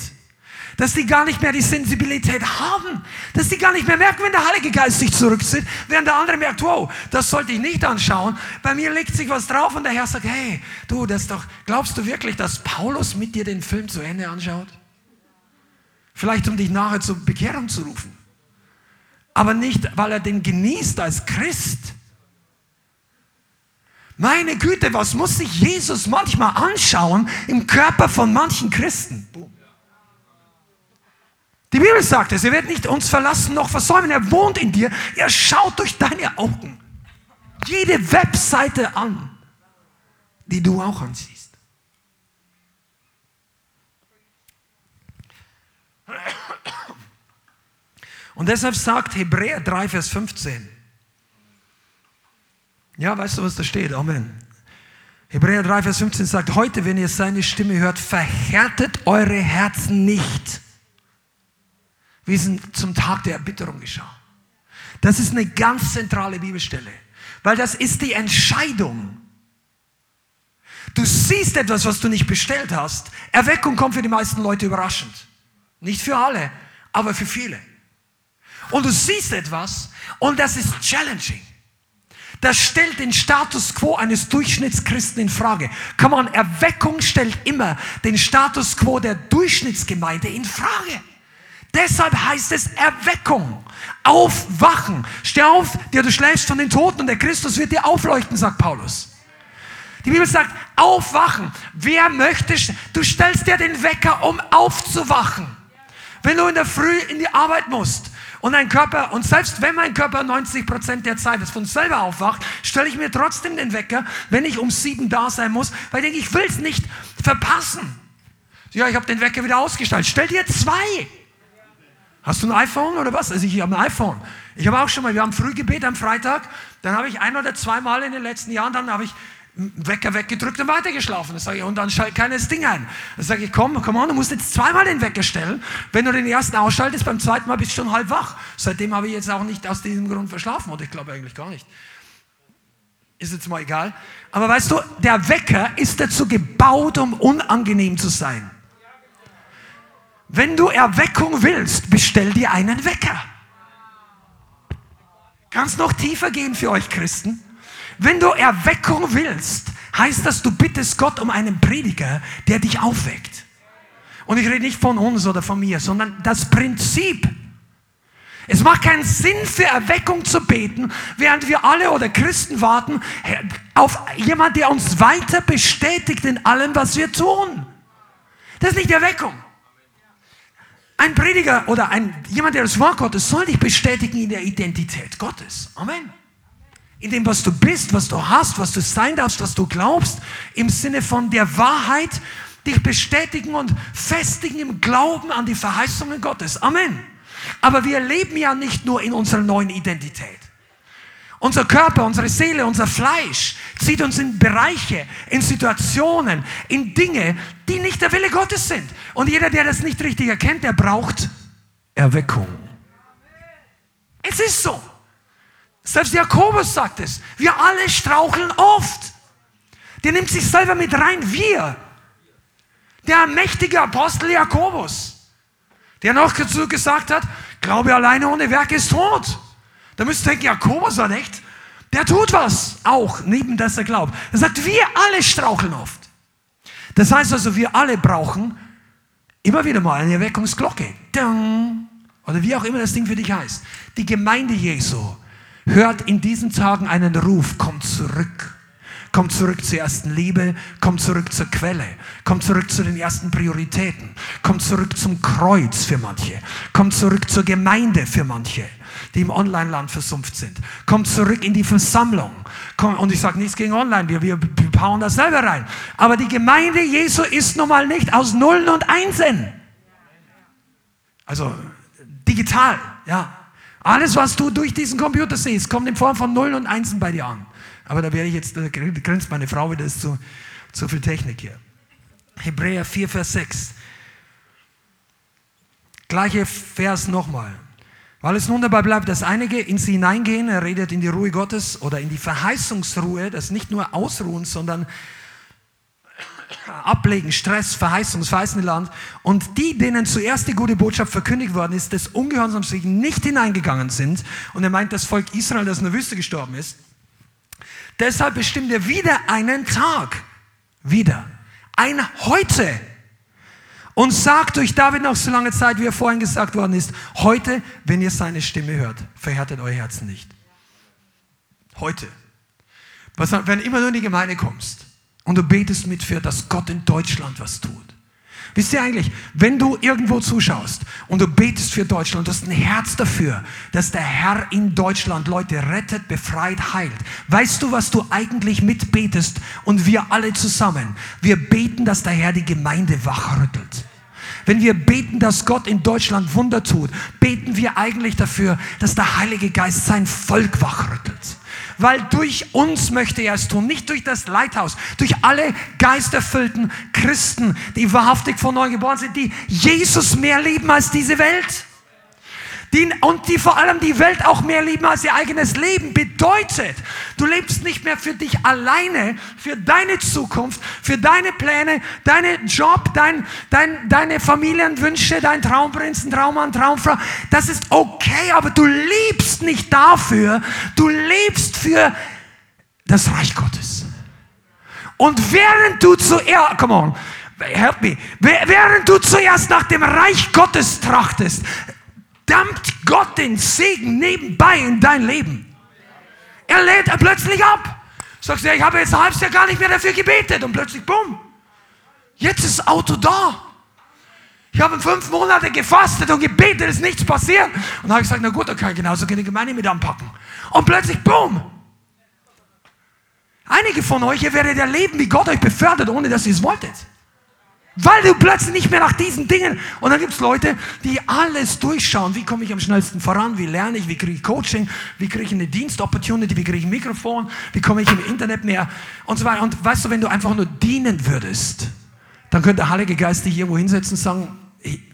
Dass die gar nicht mehr die Sensibilität haben. Dass die gar nicht mehr merken, wenn der Heilige Geist sich zurückzieht, während der andere merkt, wow, das sollte ich nicht anschauen. Bei mir legt sich was drauf und der Herr sagt, hey, du, das doch, glaubst du wirklich, dass Paulus mit dir den Film zu Ende anschaut? Vielleicht um dich nachher zur Bekehrung zu rufen. Aber nicht, weil er den genießt als Christ, meine Güte, was muss sich Jesus manchmal anschauen im Körper von manchen Christen? Die Bibel sagt es, er wird nicht uns verlassen noch versäumen, er wohnt in dir, er schaut durch deine Augen jede Webseite an, die du auch ansiehst. Und deshalb sagt Hebräer 3, Vers 15, ja, weißt du, was da steht? Amen. Hebräer 3, Vers 15 sagt, heute, wenn ihr seine Stimme hört, verhärtet eure Herzen nicht, wie es zum Tag der Erbitterung geschah. Das ist eine ganz zentrale Bibelstelle, weil das ist die Entscheidung. Du siehst etwas, was du nicht bestellt hast. Erweckung kommt für die meisten Leute überraschend. Nicht für alle, aber für viele. Und du siehst etwas und das ist challenging. Das stellt den Status quo eines Durchschnittschristen in Frage. Come on, Erweckung stellt immer den Status quo der Durchschnittsgemeinde in Frage. Deshalb heißt es Erweckung. Aufwachen. Steh auf, der du schläfst von den Toten und der Christus wird dir aufleuchten, sagt Paulus. Die Bibel sagt, aufwachen. Wer möchte, du stellst dir den Wecker, um aufzuwachen. Wenn du in der Früh in die Arbeit musst, und ein Körper, und selbst wenn mein Körper 90 Prozent der Zeit von selber aufwacht, stelle ich mir trotzdem den Wecker, wenn ich um sieben da sein muss, weil ich denke, ich will es nicht verpassen. Ja, ich habe den Wecker wieder ausgestellt. Stell dir zwei. Hast du ein iPhone oder was? Also ich habe ein iPhone. Ich habe auch schon mal, wir haben Frühgebet am Freitag, dann habe ich ein oder zweimal in den letzten Jahren, dann habe ich Wecker weggedrückt und weitergeschlafen. Das sage ich, und dann schaltet keiner das Ding ein. Dann sage ich, komm, komm on, du musst jetzt zweimal den Wecker stellen. Wenn du den ersten ausschaltest, beim zweiten Mal bist du schon halb wach. Seitdem habe ich jetzt auch nicht aus diesem Grund verschlafen, oder ich glaube eigentlich gar nicht. Ist jetzt mal egal. Aber weißt du, der Wecker ist dazu gebaut, um unangenehm zu sein. Wenn du Erweckung willst, bestell dir einen Wecker. Kannst noch tiefer gehen für euch Christen. Wenn du Erweckung willst, heißt das, du bittest Gott um einen Prediger, der dich aufweckt. Und ich rede nicht von uns oder von mir, sondern das Prinzip. Es macht keinen Sinn für Erweckung zu beten, während wir alle oder Christen warten auf jemand, der uns weiter bestätigt in allem, was wir tun. Das ist nicht Erweckung. Ein Prediger oder ein, jemand, der das Wort Gottes soll dich bestätigen in der Identität Gottes. Amen. In dem, was du bist, was du hast, was du sein darfst, was du glaubst, im Sinne von der Wahrheit, dich bestätigen und festigen im Glauben an die Verheißungen Gottes. Amen. Aber wir leben ja nicht nur in unserer neuen Identität. Unser Körper, unsere Seele, unser Fleisch zieht uns in Bereiche, in Situationen, in Dinge, die nicht der Wille Gottes sind. Und jeder, der das nicht richtig erkennt, der braucht Erweckung. Es ist so. Selbst Jakobus sagt es. Wir alle straucheln oft. Der nimmt sich selber mit rein. Wir. Der mächtige Apostel Jakobus. Der noch dazu gesagt hat, Glaube alleine ohne Werk ist tot. Da müsst ihr denken, Jakobus war nicht. Der tut was auch, neben dass er glaubt. Er sagt, wir alle straucheln oft. Das heißt also, wir alle brauchen immer wieder mal eine Erweckungsglocke. Oder wie auch immer das Ding für dich heißt. Die Gemeinde Jesu hört in diesen Tagen einen Ruf, komm zurück. Komm zurück zur ersten Liebe, komm zurück zur Quelle, komm zurück zu den ersten Prioritäten, komm zurück zum Kreuz für manche, komm zurück zur Gemeinde für manche die im Online-Land versumpft sind. Kommt zurück in die Versammlung. Und ich sage nichts gegen Online, wir, wir, wir bauen das selber rein. Aber die Gemeinde Jesu ist nun mal nicht aus Nullen und Einsen. Also digital, ja. Alles, was du durch diesen Computer siehst, kommt in Form von Nullen und Einsen bei dir an. Aber da werde ich jetzt, da grinst meine Frau wieder, ist zu, zu viel Technik hier. Hebräer 4, Vers 6. Gleiche Vers nochmal. Weil es nun dabei bleibt, dass einige in sie hineingehen, er redet in die Ruhe Gottes oder in die Verheißungsruhe, das nicht nur ausruhen, sondern ablegen, Stress, Verheißung, das verheißene Land. Und die, denen zuerst die gute Botschaft verkündigt worden ist, des Ungehorsams sich nicht hineingegangen sind, und er meint das Volk Israel, das in der Wüste gestorben ist, deshalb bestimmt er wieder einen Tag, wieder, ein Heute, und sagt durch David noch so lange Zeit, wie er vorhin gesagt worden ist, heute, wenn ihr seine Stimme hört, verhärtet euer Herzen nicht. Heute. Was, wenn immer du in die Gemeinde kommst und du betest mit für, dass Gott in Deutschland was tut. Wisst ihr eigentlich, wenn du irgendwo zuschaust und du betest für Deutschland, du hast ein Herz dafür, dass der Herr in Deutschland Leute rettet, befreit, heilt. Weißt du, was du eigentlich mitbetest und wir alle zusammen? Wir beten, dass der Herr die Gemeinde wachrüttelt. Wenn wir beten, dass Gott in Deutschland Wunder tut, beten wir eigentlich dafür, dass der Heilige Geist sein Volk wachrüttelt weil durch uns möchte er es tun, nicht durch das Leithaus, durch alle geisterfüllten Christen, die wahrhaftig von neu geboren sind, die Jesus mehr lieben als diese Welt die, und die vor allem die Welt auch mehr lieben als ihr eigenes Leben, bedeutet, du lebst nicht mehr für dich alleine, für deine Zukunft, für deine Pläne, deinen Job, dein, dein, deine Familienwünsche, dein Traumprinzen, Traummann, Traumfrau. Das ist okay, aber du lebst nicht dafür, du lebst für das Reich Gottes. Und während du zuerst, come on, help me, während du zuerst nach dem Reich Gottes trachtest, dampft Gott den Segen nebenbei in dein Leben. Er lädt er plötzlich ab. Sagst du, ich habe jetzt ein halbes Jahr gar nicht mehr dafür gebetet und plötzlich, bumm, jetzt ist das Auto da. Ich habe fünf Monate gefastet und gebetet, ist nichts passiert. Und dann habe ich gesagt, na gut, dann kann ich genauso die Gemeinde mit anpacken. Und plötzlich, bumm. Einige von euch, ihr werdet erleben, wie Gott euch befördert, ohne dass ihr es wolltet. Weil du plötzlich nicht mehr nach diesen Dingen. Und dann gibt es Leute, die alles durchschauen. Wie komme ich am schnellsten voran? Wie lerne ich? Wie kriege ich Coaching? Wie kriege ich eine Dienstopportunity? Wie kriege ich ein Mikrofon? Wie komme ich im Internet mehr? Und so weiter. Und weißt du, wenn du einfach nur dienen würdest, dann könnte der Heilige Geist dich irgendwo hinsetzen und sagen,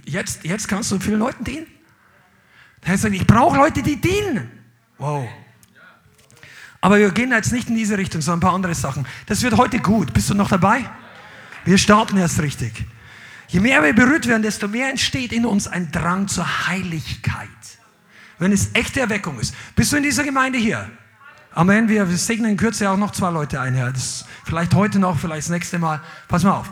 jetzt, jetzt kannst du vielen Leuten dienen. Der Heißt, ich brauche Leute, die dienen. Wow. Aber wir gehen jetzt nicht in diese Richtung, sondern ein paar andere Sachen. Das wird heute gut. Bist du noch dabei? Wir starten erst richtig. Je mehr wir berührt werden, desto mehr entsteht in uns ein Drang zur Heiligkeit. Wenn es echte Erweckung ist. Bist du in dieser Gemeinde hier? Amen. Wir, segnen in Kürze auch noch zwei Leute ein. Ja. Das, vielleicht heute noch, vielleicht das nächste Mal. Pass mal auf.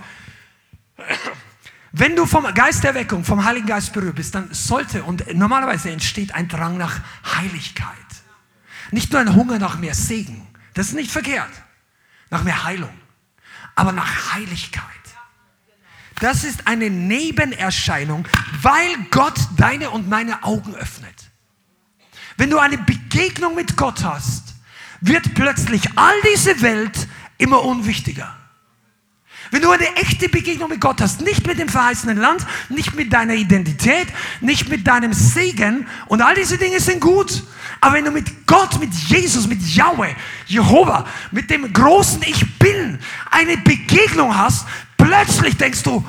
Wenn du vom Geist der Weckung, vom Heiligen Geist berührt bist, dann sollte und normalerweise entsteht ein Drang nach Heiligkeit. Nicht nur ein Hunger nach mehr Segen. Das ist nicht verkehrt. Nach mehr Heilung. Aber nach Heiligkeit. Das ist eine Nebenerscheinung, weil Gott deine und meine Augen öffnet. Wenn du eine Begegnung mit Gott hast, wird plötzlich all diese Welt immer unwichtiger. Wenn du eine echte Begegnung mit Gott hast, nicht mit dem verheißenen Land, nicht mit deiner Identität, nicht mit deinem Segen und all diese Dinge sind gut. Aber wenn du mit Gott, mit Jesus, mit Yahweh, Jehova, mit dem großen Ich Bin eine Begegnung hast, plötzlich denkst du,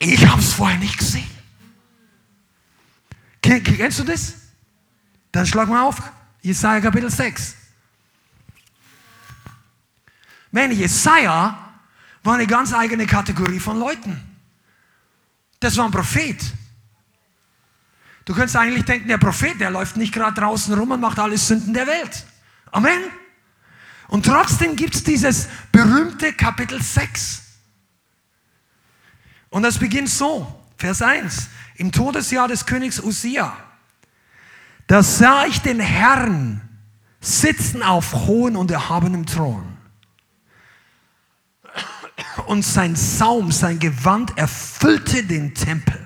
ich habe es vorher nicht gesehen. Kennst du das? Dann schlag mal auf. Jesaja Kapitel 6. Man, Jesaja war eine ganz eigene Kategorie von Leuten. Das war ein Prophet. Du könntest eigentlich denken, der Prophet, der läuft nicht gerade draußen rum und macht alle Sünden der Welt. Amen. Und trotzdem gibt es dieses berühmte Kapitel 6. Und das beginnt so, Vers 1. Im Todesjahr des Königs Usia, da sah ich den Herrn sitzen auf hohen und erhabenem Thron und sein Saum, sein Gewand erfüllte den Tempel.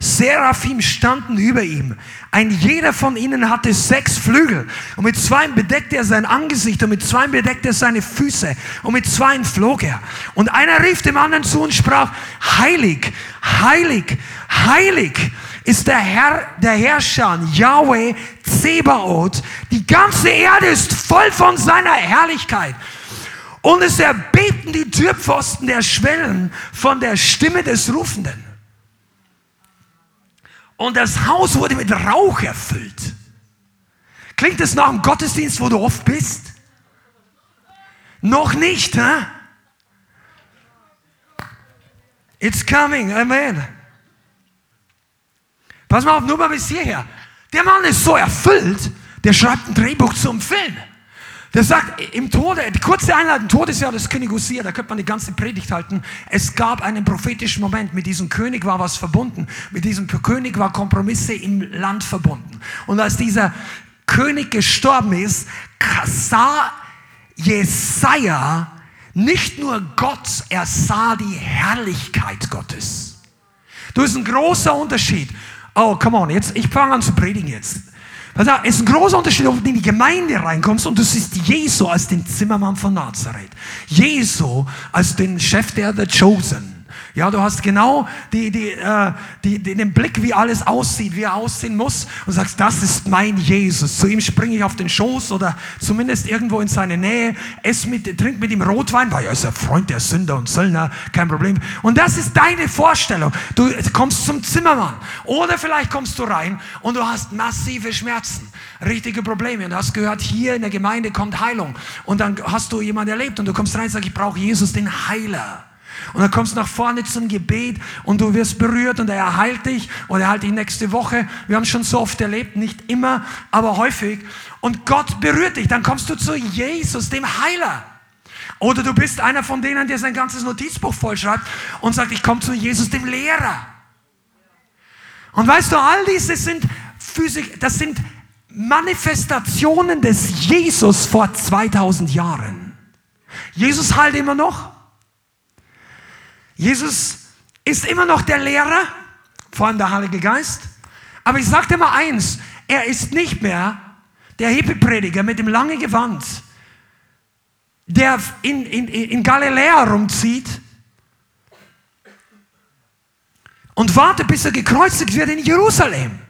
Seraphim standen über ihm. Ein jeder von ihnen hatte sechs Flügel. Und mit zwei bedeckte er sein Angesicht und mit zwei bedeckte er seine Füße und mit zwei flog er. Und einer rief dem anderen zu und sprach, heilig, heilig, heilig ist der Herr, der Herrscher, Yahweh Zebaoth. Die ganze Erde ist voll von seiner Herrlichkeit. Und es erbebten die Türpfosten der Schwellen von der Stimme des Rufenden. Und das Haus wurde mit Rauch erfüllt. Klingt es nach einem Gottesdienst, wo du oft bist? Noch nicht, hä? It's coming, amen. Pass mal auf, nur mal bis hierher. Der Mann ist so erfüllt, der schreibt ein Drehbuch zum Film. Der sagt, im Tode, die kurze Einleitung, Todesjahr des König Usia, da könnte man die ganze Predigt halten. Es gab einen prophetischen Moment. Mit diesem König war was verbunden. Mit diesem König war Kompromisse im Land verbunden. Und als dieser König gestorben ist, sah Jesaja nicht nur Gott, er sah die Herrlichkeit Gottes. Du ist ein großer Unterschied. Oh, come on, jetzt, ich fange an zu predigen jetzt. Es ist ein großer Unterschied, ob du in die Gemeinde reinkommst und du siehst Jesu als den Zimmermann von Nazareth. Jesu als den Chef der The Chosen. Ja, du hast genau die, die, äh, die, den Blick, wie alles aussieht, wie er aussehen muss und sagst, das ist mein Jesus. Zu ihm springe ich auf den Schoß oder zumindest irgendwo in seine Nähe, ess mit, trink mit ihm Rotwein, weil er ist ein Freund der Sünder und Söllner, kein Problem. Und das ist deine Vorstellung. Du kommst zum Zimmermann oder vielleicht kommst du rein und du hast massive Schmerzen, richtige Probleme und du hast gehört, hier in der Gemeinde kommt Heilung und dann hast du jemanden erlebt und du kommst rein und sagst, ich brauche Jesus, den Heiler. Und dann kommst du nach vorne zum Gebet und du wirst berührt und er heilt dich oder er heilt dich nächste Woche. Wir haben es schon so oft erlebt, nicht immer, aber häufig. Und Gott berührt dich. Dann kommst du zu Jesus, dem Heiler. Oder du bist einer von denen, der sein ganzes Notizbuch vollschreibt und sagt, ich komme zu Jesus, dem Lehrer. Und weißt du, all diese sind Physik, das sind Manifestationen des Jesus vor 2000 Jahren. Jesus heilt immer noch. Jesus ist immer noch der Lehrer, vor allem der Heilige Geist. Aber ich sage dir mal eins, er ist nicht mehr der Hippie-Prediger mit dem langen Gewand, der in, in, in Galiläa rumzieht und wartet, bis er gekreuzigt wird in Jerusalem.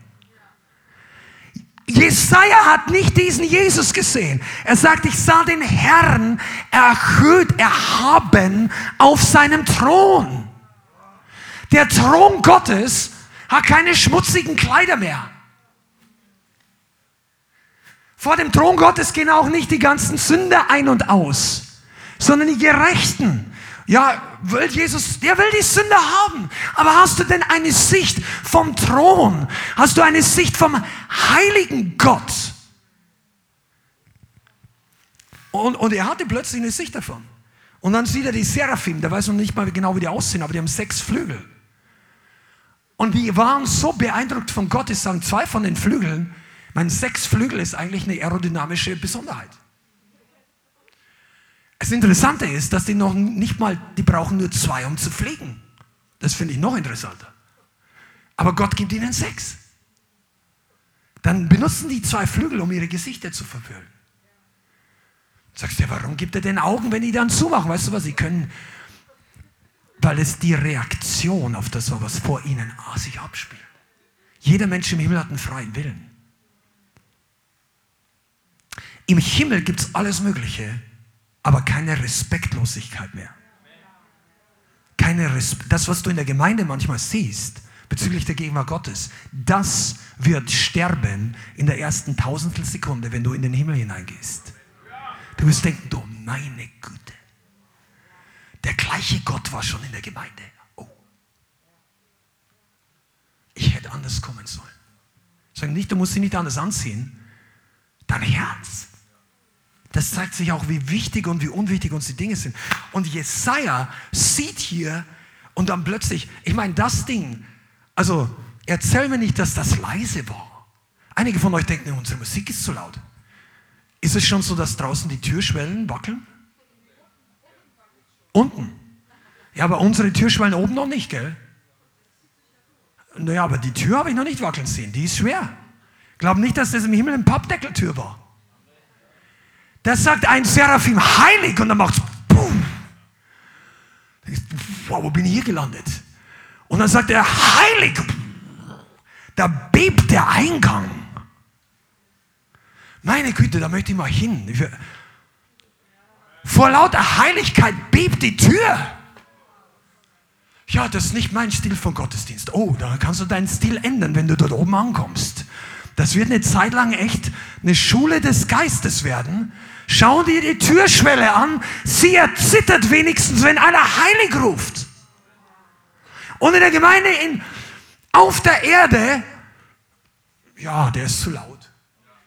Jesaja hat nicht diesen Jesus gesehen. Er sagt, ich sah den Herrn erhöht, erhaben auf seinem Thron. Der Thron Gottes hat keine schmutzigen Kleider mehr. Vor dem Thron Gottes gehen auch nicht die ganzen Sünder ein und aus, sondern die Gerechten. Ja, will Jesus, der will die Sünde haben. Aber hast du denn eine Sicht vom Thron? Hast du eine Sicht vom heiligen Gott. Und, und er hatte plötzlich eine Sicht davon. Und dann sieht er die Seraphim, der weiß noch nicht mal genau, wie die aussehen, aber die haben sechs Flügel. Und die waren so beeindruckt von Gott, ich sagen zwei von den Flügeln, mein sechs Flügel ist eigentlich eine aerodynamische Besonderheit. Das Interessante ist, dass die noch nicht mal, die brauchen nur zwei, um zu fliegen. Das finde ich noch interessanter. Aber Gott gibt ihnen sechs. Dann benutzen die zwei Flügel, um ihre Gesichter zu verfüllen. Sagst du, warum gibt er den Augen, wenn die dann zumachen? Weißt du was, sie können, weil es die Reaktion auf das war, was vor ihnen sich abspielt. Jeder Mensch im Himmel hat einen freien Willen. Im Himmel gibt es alles Mögliche, aber keine Respektlosigkeit mehr. Keine Respe das, was du in der Gemeinde manchmal siehst, bezüglich der Gegenwart Gottes, das wird sterben in der ersten Tausendstelsekunde, wenn du in den Himmel hineingehst. Du wirst denken, du meine Güte, der gleiche Gott war schon in der Gemeinde. Oh. Ich hätte anders kommen sollen. Sagen nicht, du musst sie nicht anders anziehen. Dein Herz das zeigt sich auch, wie wichtig und wie unwichtig uns die Dinge sind. Und Jesaja sieht hier und dann plötzlich, ich meine, das Ding, also erzähl mir nicht, dass das leise war. Einige von euch denken, unsere Musik ist zu laut. Ist es schon so, dass draußen die Türschwellen wackeln? Unten. Ja, aber unsere Türschwellen oben noch nicht, gell? Naja, aber die Tür habe ich noch nicht wackeln sehen. Die ist schwer. Glaub nicht, dass das im Himmel eine Pappdeckeltür war. Da sagt ein Seraphim heilig und dann macht's boom. Wow, wo bin ich hier gelandet? Und dann sagt er heilig. Da bebt der Eingang. Meine Güte, da möchte ich mal hin. Vor lauter Heiligkeit bebt die Tür. Ja, das ist nicht mein Stil von Gottesdienst. Oh, da kannst du deinen Stil ändern, wenn du dort oben ankommst. Das wird eine Zeit lang echt eine Schule des Geistes werden, Schau dir die Türschwelle an. Sie erzittert wenigstens, wenn einer heilig ruft. Und in der Gemeinde in, auf der Erde, ja, der ist zu laut.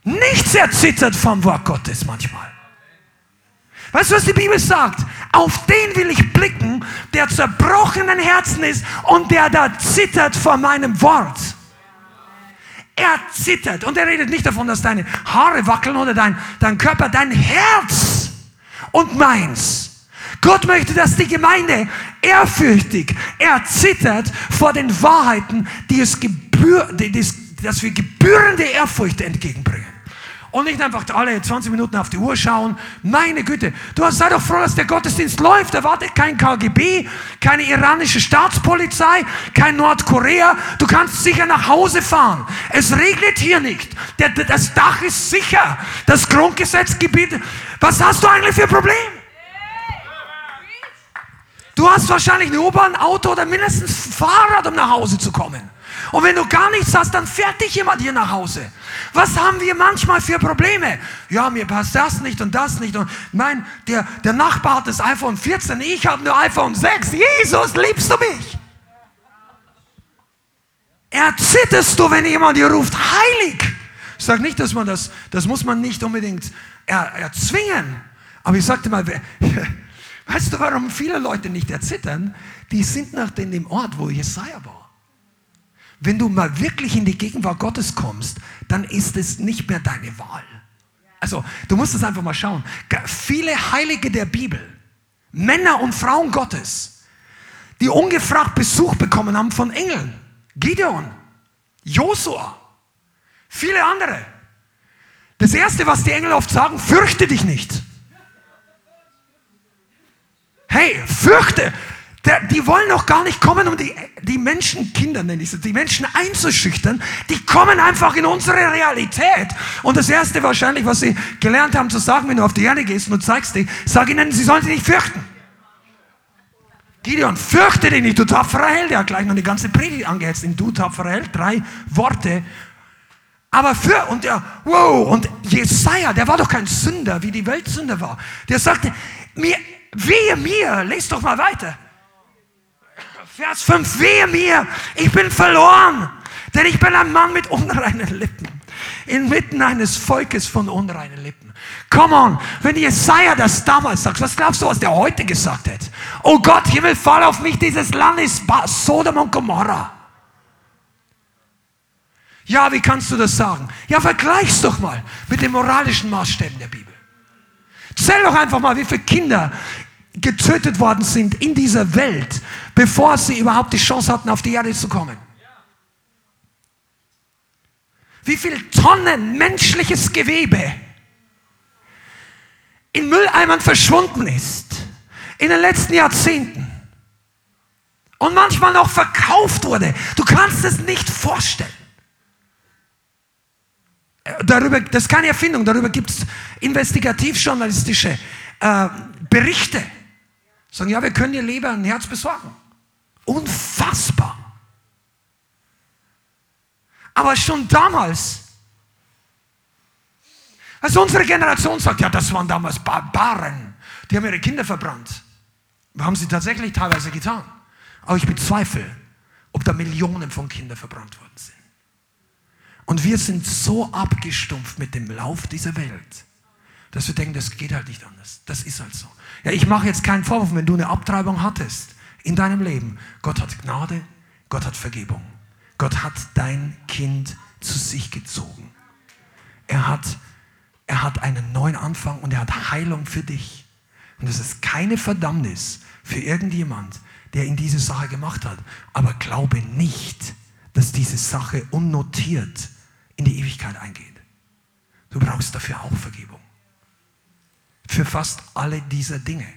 Nichts erzittert vom Wort Gottes manchmal. Weißt du, was die Bibel sagt? Auf den will ich blicken, der zerbrochenen Herzen ist und der da zittert vor meinem Wort. Er zittert. Und er redet nicht davon, dass deine Haare wackeln oder dein, dein Körper, dein Herz und meins. Gott möchte, dass die Gemeinde ehrfürchtig, er zittert vor den Wahrheiten, die es gebühr, die, die, dass wir gebührende Ehrfurcht entgegenbringen und nicht einfach alle 20 Minuten auf die Uhr schauen. Meine Güte, du sei doch froh, dass der Gottesdienst läuft. Da wartet kein KGB, keine iranische Staatspolizei, kein Nordkorea. Du kannst sicher nach Hause fahren. Es regnet hier nicht. Der, das Dach ist sicher. Das Grundgesetzgebiet. Was hast du eigentlich für ein Problem? Du hast wahrscheinlich ein U-Bahn, Auto oder mindestens Fahrrad, um nach Hause zu kommen. Und wenn du gar nichts hast, dann fährt dich jemand hier nach Hause. Was haben wir manchmal für Probleme? Ja, mir passt das nicht und das nicht. Und nein, der, der Nachbar hat das iPhone 14, ich habe nur iPhone 6. Jesus, liebst du mich? Erzitterst du, wenn jemand dir ruft, heilig? Ich sage nicht, dass man das, das muss man nicht unbedingt er, erzwingen. Aber ich sagte mal, [laughs] weißt du, warum viele Leute nicht erzittern? Die sind nach dem Ort, wo Jesaja war. Wenn du mal wirklich in die Gegenwart Gottes kommst, dann ist es nicht mehr deine Wahl. Also, du musst es einfach mal schauen. Viele Heilige der Bibel, Männer und Frauen Gottes, die ungefragt Besuch bekommen haben von Engeln. Gideon, Josua, viele andere. Das erste, was die Engel oft sagen, fürchte dich nicht. Hey, fürchte, der, die wollen noch gar nicht kommen, um die, die Menschenkinder, nenne ich sie, die Menschen einzuschüchtern. Die kommen einfach in unsere Realität. Und das Erste wahrscheinlich, was sie gelernt haben zu sagen, wenn du auf die Erde gehst und zeigst dich, sag ihnen, sie sollen sich nicht fürchten. Gideon, fürchte dich nicht, du tapferer Held. Der hat gleich noch eine ganze Predigt angehetzt in du tapferer Held, drei Worte. Aber für, und der, wow, und Jesaja, der war doch kein Sünder, wie die Welt Sünder war. Der sagte, mir, wehe mir, lest doch mal weiter. Vers 5, wehe mir, ich bin verloren, denn ich bin ein Mann mit unreinen Lippen. inmitten eines Volkes von unreinen Lippen. Come on, wenn Jesaja das damals sagt, was glaubst du, was der heute gesagt hätte? Oh Gott, Himmel, fall auf mich, dieses Land ist Sodom und Gomorra. Ja, wie kannst du das sagen? Ja, vergleich's doch mal mit den moralischen Maßstäben der Bibel. Zähl doch einfach mal, wie viele Kinder getötet worden sind in dieser Welt, bevor sie überhaupt die Chance hatten, auf die Erde zu kommen. Wie viele Tonnen menschliches Gewebe in Mülleimern verschwunden ist in den letzten Jahrzehnten und manchmal noch verkauft wurde. Du kannst es nicht vorstellen. Darüber, das ist keine Erfindung, darüber gibt es investigativjournalistische äh, Berichte. Sagen, ja, wir können dir Leber ein Herz besorgen. Unfassbar. Aber schon damals, als unsere Generation sagt, ja, das waren damals Barbaren, die haben ihre Kinder verbrannt. Haben sie tatsächlich teilweise getan. Aber ich bezweifle, ob da Millionen von Kindern verbrannt worden sind. Und wir sind so abgestumpft mit dem Lauf dieser Welt, dass wir denken, das geht halt nicht anders. Das ist halt so. Ja, ich mache jetzt keinen Vorwurf, wenn du eine Abtreibung hattest in deinem Leben. Gott hat Gnade, Gott hat Vergebung. Gott hat dein Kind zu sich gezogen. Er hat, er hat einen neuen Anfang und er hat Heilung für dich. Und es ist keine Verdammnis für irgendjemand, der in diese Sache gemacht hat. Aber glaube nicht, dass diese Sache unnotiert in die Ewigkeit eingeht. Du brauchst dafür auch Vergebung. Für fast alle dieser Dinge.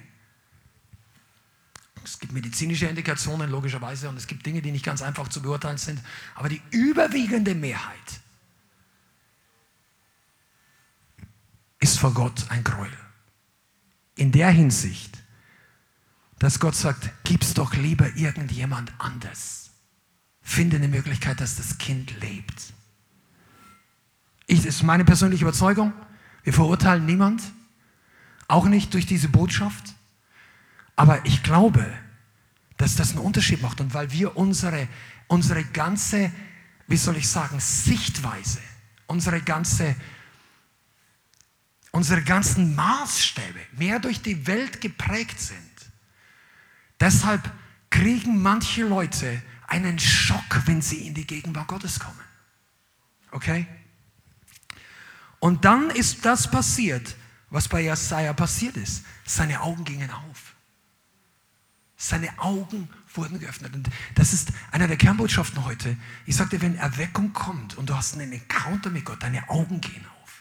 Es gibt medizinische Indikationen, logischerweise, und es gibt Dinge, die nicht ganz einfach zu beurteilen sind. Aber die überwiegende Mehrheit ist vor Gott ein Gräuel. In der Hinsicht, dass Gott sagt, gib's doch lieber irgendjemand anders. Finde eine Möglichkeit, dass das Kind lebt. Ich, das ist meine persönliche Überzeugung. Wir verurteilen niemand, auch nicht durch diese Botschaft. Aber ich glaube, dass das einen Unterschied macht. Und weil wir unsere, unsere ganze, wie soll ich sagen, Sichtweise, unsere ganze, unsere ganzen Maßstäbe mehr durch die Welt geprägt sind. Deshalb kriegen manche Leute einen Schock, wenn sie in die Gegenwart Gottes kommen. Okay? Und dann ist das passiert, was bei Jesaja passiert ist. Seine Augen gingen auf. Seine Augen wurden geöffnet. Und das ist einer der Kernbotschaften heute. Ich sagte, wenn Erweckung kommt und du hast einen Encounter mit Gott, deine Augen gehen auf.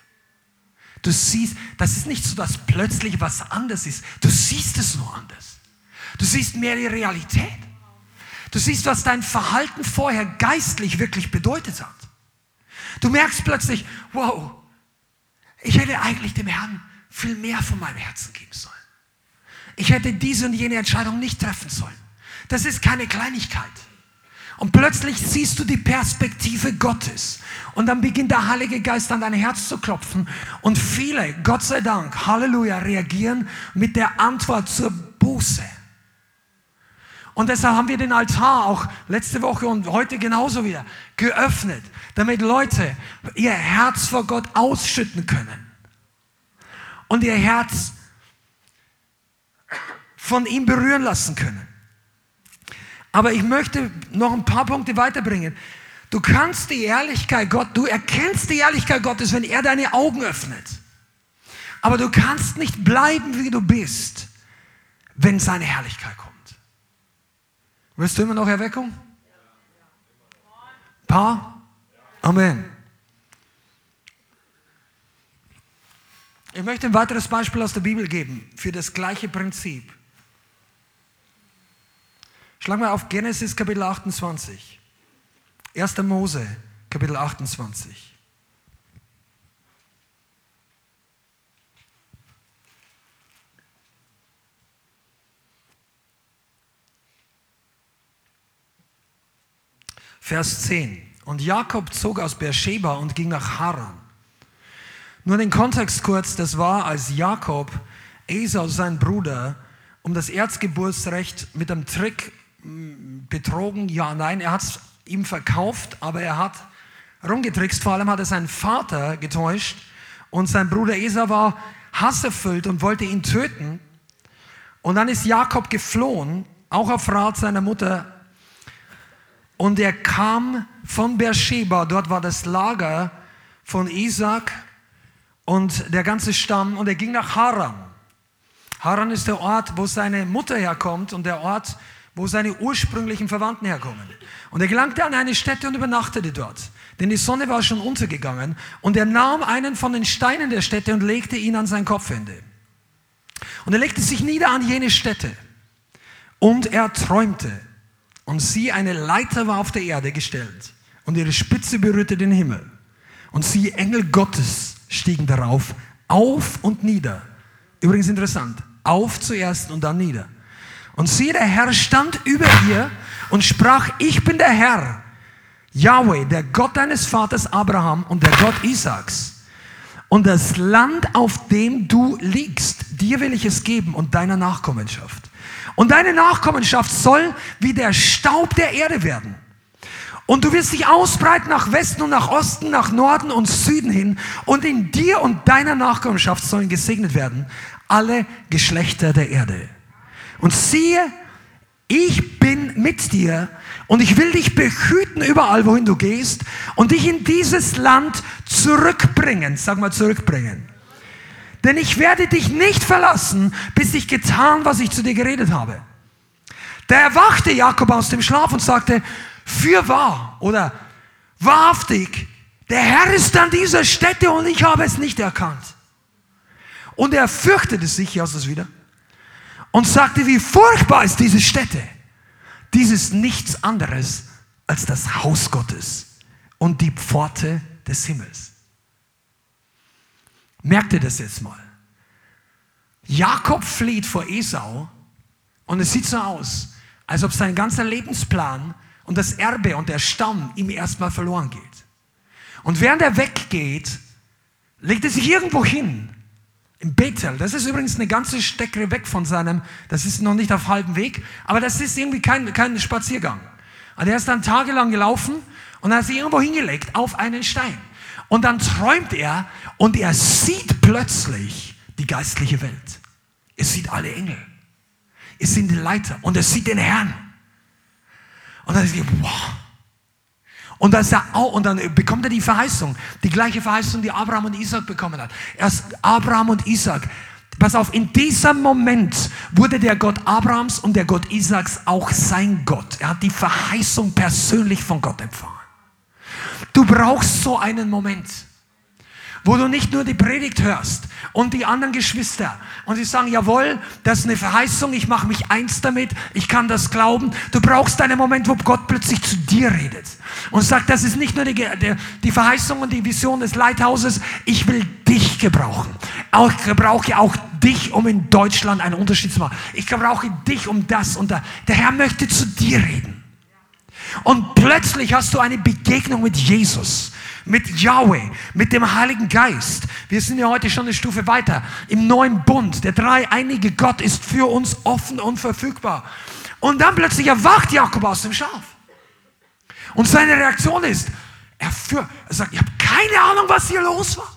Du siehst, das ist nicht so, dass plötzlich was anders ist. Du siehst es nur anders. Du siehst mehr die Realität. Du siehst, was dein Verhalten vorher geistlich wirklich bedeutet hat. Du merkst plötzlich, wow, ich hätte eigentlich dem Herrn viel mehr von meinem Herzen geben sollen. Ich hätte diese und jene Entscheidung nicht treffen sollen. Das ist keine Kleinigkeit. Und plötzlich siehst du die Perspektive Gottes. Und dann beginnt der Heilige Geist an dein Herz zu klopfen. Und viele, Gott sei Dank, Halleluja, reagieren mit der Antwort zur Buße. Und deshalb haben wir den Altar auch letzte Woche und heute genauso wieder geöffnet, damit Leute ihr Herz vor Gott ausschütten können und ihr Herz von ihm berühren lassen können. Aber ich möchte noch ein paar Punkte weiterbringen. Du kannst die Ehrlichkeit Gott, du erkennst die Ehrlichkeit Gottes, wenn er deine Augen öffnet. Aber du kannst nicht bleiben, wie du bist, wenn seine Herrlichkeit kommt. Willst du immer noch Erweckung? Pa? Amen. Ich möchte ein weiteres Beispiel aus der Bibel geben für das gleiche Prinzip. Schlag mal auf Genesis Kapitel 28. 1. Mose Kapitel 28. Vers 10. Und Jakob zog aus Beersheba und ging nach Haran. Nur den Kontext kurz, das war, als Jakob Esau, sein Bruder, um das Erzgeburtsrecht mit einem Trick mm, betrogen, ja, nein, er hat es ihm verkauft, aber er hat rumgetrickst. Vor allem hat er seinen Vater getäuscht und sein Bruder Esau war hasserfüllt und wollte ihn töten. Und dann ist Jakob geflohen, auch auf Rat seiner Mutter. Und er kam von Beersheba, dort war das Lager von Isaac und der ganze Stamm, und er ging nach Haran. Haran ist der Ort, wo seine Mutter herkommt und der Ort, wo seine ursprünglichen Verwandten herkommen. Und er gelangte an eine Stätte und übernachtete dort, denn die Sonne war schon untergegangen. Und er nahm einen von den Steinen der Stätte und legte ihn an sein Kopfende. Und er legte sich nieder an jene Stätte. Und er träumte. Und sie, eine Leiter war auf der Erde gestellt. Und ihre Spitze berührte den Himmel. Und sie, Engel Gottes, stiegen darauf auf und nieder. Übrigens interessant. Auf zuerst und dann nieder. Und siehe, der Herr stand über ihr und sprach, ich bin der Herr, Yahweh, der Gott deines Vaters Abraham und der Gott Isaaks. Und das Land, auf dem du liegst, dir will ich es geben und deiner Nachkommenschaft. Und deine Nachkommenschaft soll wie der Staub der Erde werden. Und du wirst dich ausbreiten nach Westen und nach Osten, nach Norden und Süden hin. Und in dir und deiner Nachkommenschaft sollen gesegnet werden alle Geschlechter der Erde. Und siehe, ich bin mit dir und ich will dich behüten überall, wohin du gehst und dich in dieses Land zurückbringen. Sag mal zurückbringen. Denn ich werde dich nicht verlassen, bis ich getan, was ich zu dir geredet habe. Da erwachte Jakob aus dem Schlaf und sagte, für wahr oder wahrhaftig, der Herr ist an dieser Stätte und ich habe es nicht erkannt. Und er fürchtete sich, hier du es wieder, und sagte, wie furchtbar ist diese Stätte. Dies ist nichts anderes als das Haus Gottes und die Pforte des Himmels. Merkt ihr das jetzt mal? Jakob flieht vor Esau und es sieht so aus, als ob sein ganzer Lebensplan und das Erbe und der Stamm ihm erstmal verloren geht. Und während er weggeht, legt er sich irgendwo hin in Bethel, das ist übrigens eine ganze Strecke weg von seinem, das ist noch nicht auf halbem Weg, aber das ist irgendwie kein, kein Spaziergang. Und er ist dann tagelang gelaufen und hat sich irgendwo hingelegt auf einen Stein. Und dann träumt er und er sieht plötzlich die geistliche Welt. Er sieht alle Engel. Er sieht den Leiter und er sieht den Herrn. Und dann ist er, wow, und, das er auch, und dann bekommt er die Verheißung, die gleiche Verheißung, die Abraham und Isaac bekommen hat. Erst Abraham und Isaac. Pass auf, in diesem Moment wurde der Gott Abrahams und der Gott Isaaks auch sein Gott. Er hat die Verheißung persönlich von Gott empfangen. Du brauchst so einen Moment wo du nicht nur die Predigt hörst und die anderen Geschwister und sie sagen, jawohl, das ist eine Verheißung, ich mache mich eins damit, ich kann das glauben. Du brauchst einen Moment, wo Gott plötzlich zu dir redet und sagt, das ist nicht nur die, die, die Verheißung und die Vision des Lighthouses, ich will dich gebrauchen. Ich gebrauche auch dich, um in Deutschland einen Unterschied zu machen. Ich gebrauche dich um das und da. Der Herr möchte zu dir reden. Und plötzlich hast du eine Begegnung mit Jesus mit Yahweh, mit dem Heiligen Geist. Wir sind ja heute schon eine Stufe weiter. Im neuen Bund. Der dreieinige Gott ist für uns offen und verfügbar. Und dann plötzlich erwacht Jakob aus dem Schlaf. Und seine Reaktion ist, er, für, er sagt, ich habe keine Ahnung, was hier los war.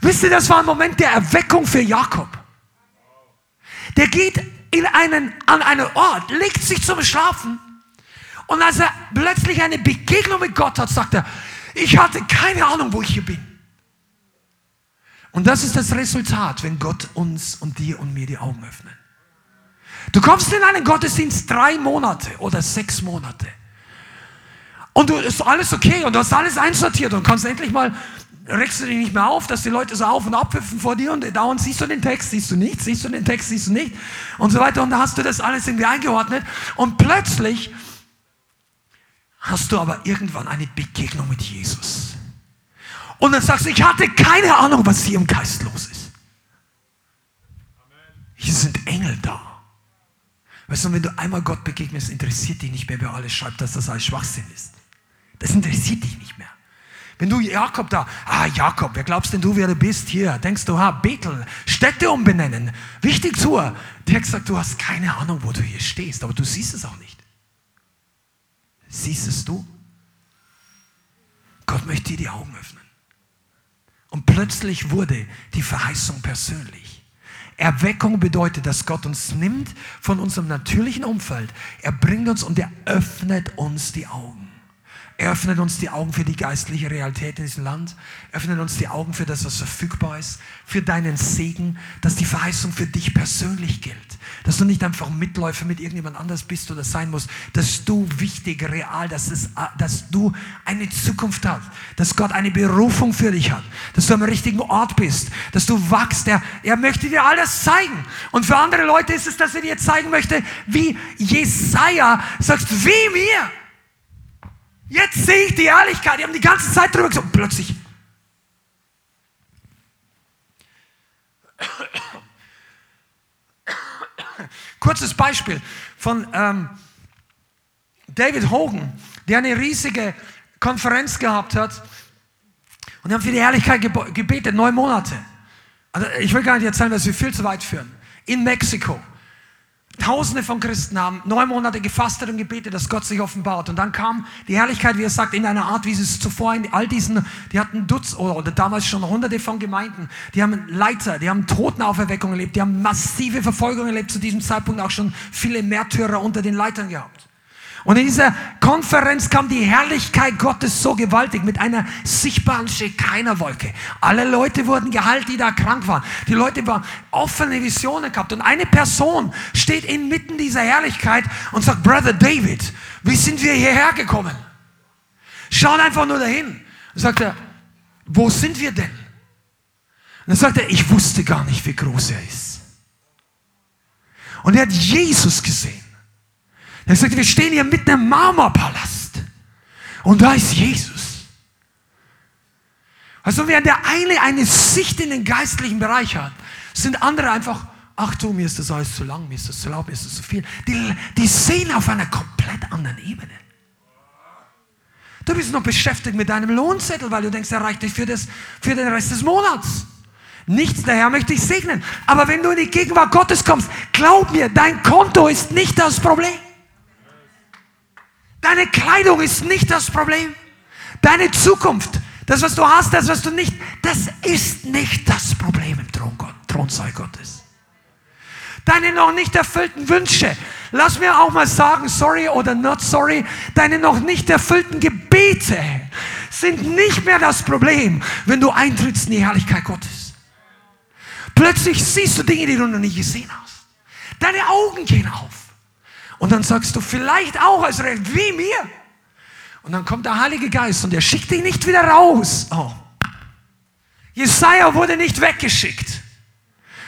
Wisst ihr, das war ein Moment der Erweckung für Jakob. Der geht in einen, an einen Ort, legt sich zum Schlafen und als er plötzlich eine Begegnung mit Gott hat, sagt er, ich hatte keine Ahnung, wo ich hier bin. Und das ist das Resultat, wenn Gott uns und dir und mir die Augen öffnet. Du kommst in einen Gottesdienst drei Monate oder sechs Monate. Und du ist alles okay und du hast alles einsortiert und kannst endlich mal, regst du dich nicht mehr auf, dass die Leute so auf und abpfiffen vor dir und dauernd siehst du den Text, siehst du nicht, siehst du den Text, siehst du nicht und so weiter und da hast du das alles irgendwie eingeordnet und plötzlich hast du aber irgendwann eine Begegnung mit Jesus. Und dann sagst du, ich hatte keine Ahnung, was hier im Geist los ist. Hier sind Engel da. Weißt du, wenn du einmal Gott begegnest, interessiert dich nicht mehr, wer alles schreibt, dass das alles Schwachsinn ist. Das interessiert dich nicht mehr. Wenn du Jakob da, ah Jakob, wer glaubst denn du, wer du bist hier? Denkst du, ha, Bethel, Städte umbenennen, wichtig zu. Der hat gesagt, du hast keine Ahnung, wo du hier stehst, aber du siehst es auch nicht. Siehst es du? Gott möchte dir die Augen öffnen. Und plötzlich wurde die Verheißung persönlich. Erweckung bedeutet, dass Gott uns nimmt von unserem natürlichen Umfeld. Er bringt uns und er öffnet uns die Augen. Er öffnet uns die Augen für die geistliche Realität in diesem Land. Er öffnet uns die Augen für das, was verfügbar ist, für deinen Segen, dass die Verheißung für dich persönlich gilt. Dass du nicht einfach Mitläufer mit irgendjemand anders bist oder sein musst. Dass du wichtig, real, dass, es, dass du eine Zukunft hast. Dass Gott eine Berufung für dich hat. Dass du am richtigen Ort bist. Dass du wachst. Er, er möchte dir alles zeigen. Und für andere Leute ist es, dass er dir zeigen möchte, wie Jesaja sagst, wie mir. Jetzt sehe ich die Ehrlichkeit. Die haben die ganze Zeit drüber gesagt. Plötzlich. Kurzes Beispiel von ähm, David Hogan, der eine riesige Konferenz gehabt hat. Und die haben für die Ehrlichkeit gebetet, neun Monate. Also ich will gar nicht erzählen, dass wir viel zu weit führen. In Mexiko. Tausende von Christen haben neun Monate gefastet und gebetet, dass Gott sich offenbart. Und dann kam die Herrlichkeit, wie er sagt, in einer Art, wie es zuvor in all diesen, die hatten Dutz oder, oder damals schon hunderte von Gemeinden, die haben Leiter, die haben Totenauferweckung erlebt, die haben massive Verfolgung erlebt, zu diesem Zeitpunkt auch schon viele Märtyrer unter den Leitern gehabt. Und in dieser Konferenz kam die Herrlichkeit Gottes so gewaltig mit einer sichtbaren Schekainerwolke. Alle Leute wurden geheilt, die da krank waren. Die Leute waren offene Visionen gehabt. Und eine Person steht inmitten dieser Herrlichkeit und sagt, Brother David, wie sind wir hierher gekommen? Schaut einfach nur dahin. Und sagt er, wo sind wir denn? Und dann sagt er, ich wusste gar nicht, wie groß er ist. Und er hat Jesus gesehen. Er sagt, wir stehen hier mitten im Marmorpalast. Und da ist Jesus. Also während der eine eine Sicht in den geistlichen Bereich hat, sind andere einfach, ach du, mir ist das alles zu lang, mir ist das zu laut, mir ist das zu viel. Die, die sehen auf einer komplett anderen Ebene. Du bist noch beschäftigt mit deinem Lohnzettel, weil du denkst, er reicht dich für, das, für den Rest des Monats. Nichts, der Herr möchte dich segnen. Aber wenn du in die Gegenwart Gottes kommst, glaub mir, dein Konto ist nicht das Problem. Deine Kleidung ist nicht das Problem. Deine Zukunft, das, was du hast, das, was du nicht, das ist nicht das Problem im Thron Thronsaal Gottes. Deine noch nicht erfüllten Wünsche, lass mir auch mal sagen, sorry oder not sorry, deine noch nicht erfüllten Gebete sind nicht mehr das Problem, wenn du eintrittst in die Herrlichkeit Gottes. Plötzlich siehst du Dinge, die du noch nie gesehen hast. Deine Augen gehen auf. Und dann sagst du vielleicht auch als Recht, wie mir. Und dann kommt der Heilige Geist und er schickt dich nicht wieder raus. Oh. Jesaja wurde nicht weggeschickt.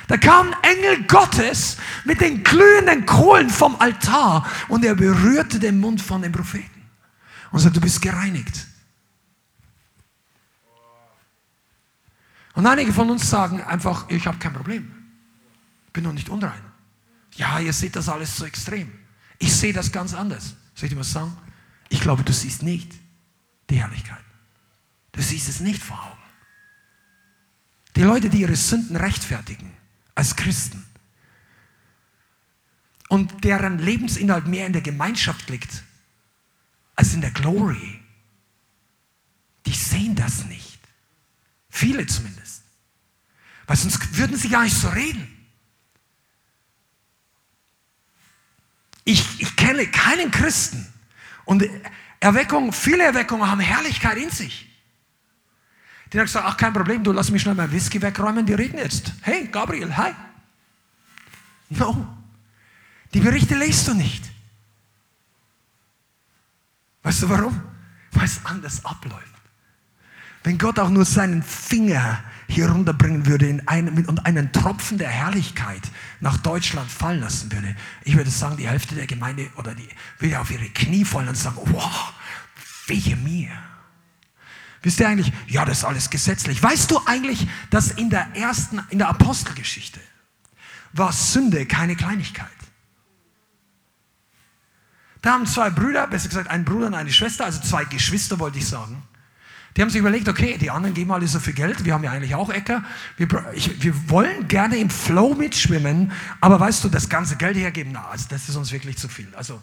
Da kam ein Engel Gottes mit den glühenden Kohlen vom Altar und er berührte den Mund von dem Propheten und sagte, du bist gereinigt. Und einige von uns sagen einfach, ich habe kein Problem. Bin noch nicht unrein. Ja, ihr seht das alles so extrem. Ich sehe das ganz anders. Soll ich dir was sagen? Ich glaube, du siehst nicht die Herrlichkeit. Du siehst es nicht vor Augen. Die Leute, die ihre Sünden rechtfertigen als Christen und deren Lebensinhalt mehr in der Gemeinschaft liegt als in der Glory, die sehen das nicht. Viele zumindest. Weil sonst würden sie gar nicht so reden. Ich, ich kenne keinen Christen. Und Erweckung, viele Erweckungen haben Herrlichkeit in sich. Die hat gesagt, ach kein Problem, du lass mich schnell mein Whisky wegräumen, wir reden jetzt. Hey, Gabriel, hi. No. Die Berichte lest du nicht. Weißt du warum? Weil es anders abläuft. Wenn Gott auch nur seinen Finger hier runterbringen würde in einen, und einen Tropfen der Herrlichkeit nach Deutschland fallen lassen würde, ich würde sagen, die Hälfte der Gemeinde oder die würde auf ihre Knie fallen und sagen, wow, wehe mir. Wisst ihr eigentlich, ja, das ist alles gesetzlich. Weißt du eigentlich, dass in der ersten, in der Apostelgeschichte war Sünde keine Kleinigkeit? Da haben zwei Brüder, besser gesagt ein Bruder und eine Schwester, also zwei Geschwister wollte ich sagen, die haben sich überlegt, okay, die anderen geben alle so viel Geld, wir haben ja eigentlich auch Äcker. Wir, ich, wir wollen gerne im Flow mitschwimmen, aber weißt du, das ganze Geld hergeben, na, also das ist uns wirklich zu viel. Also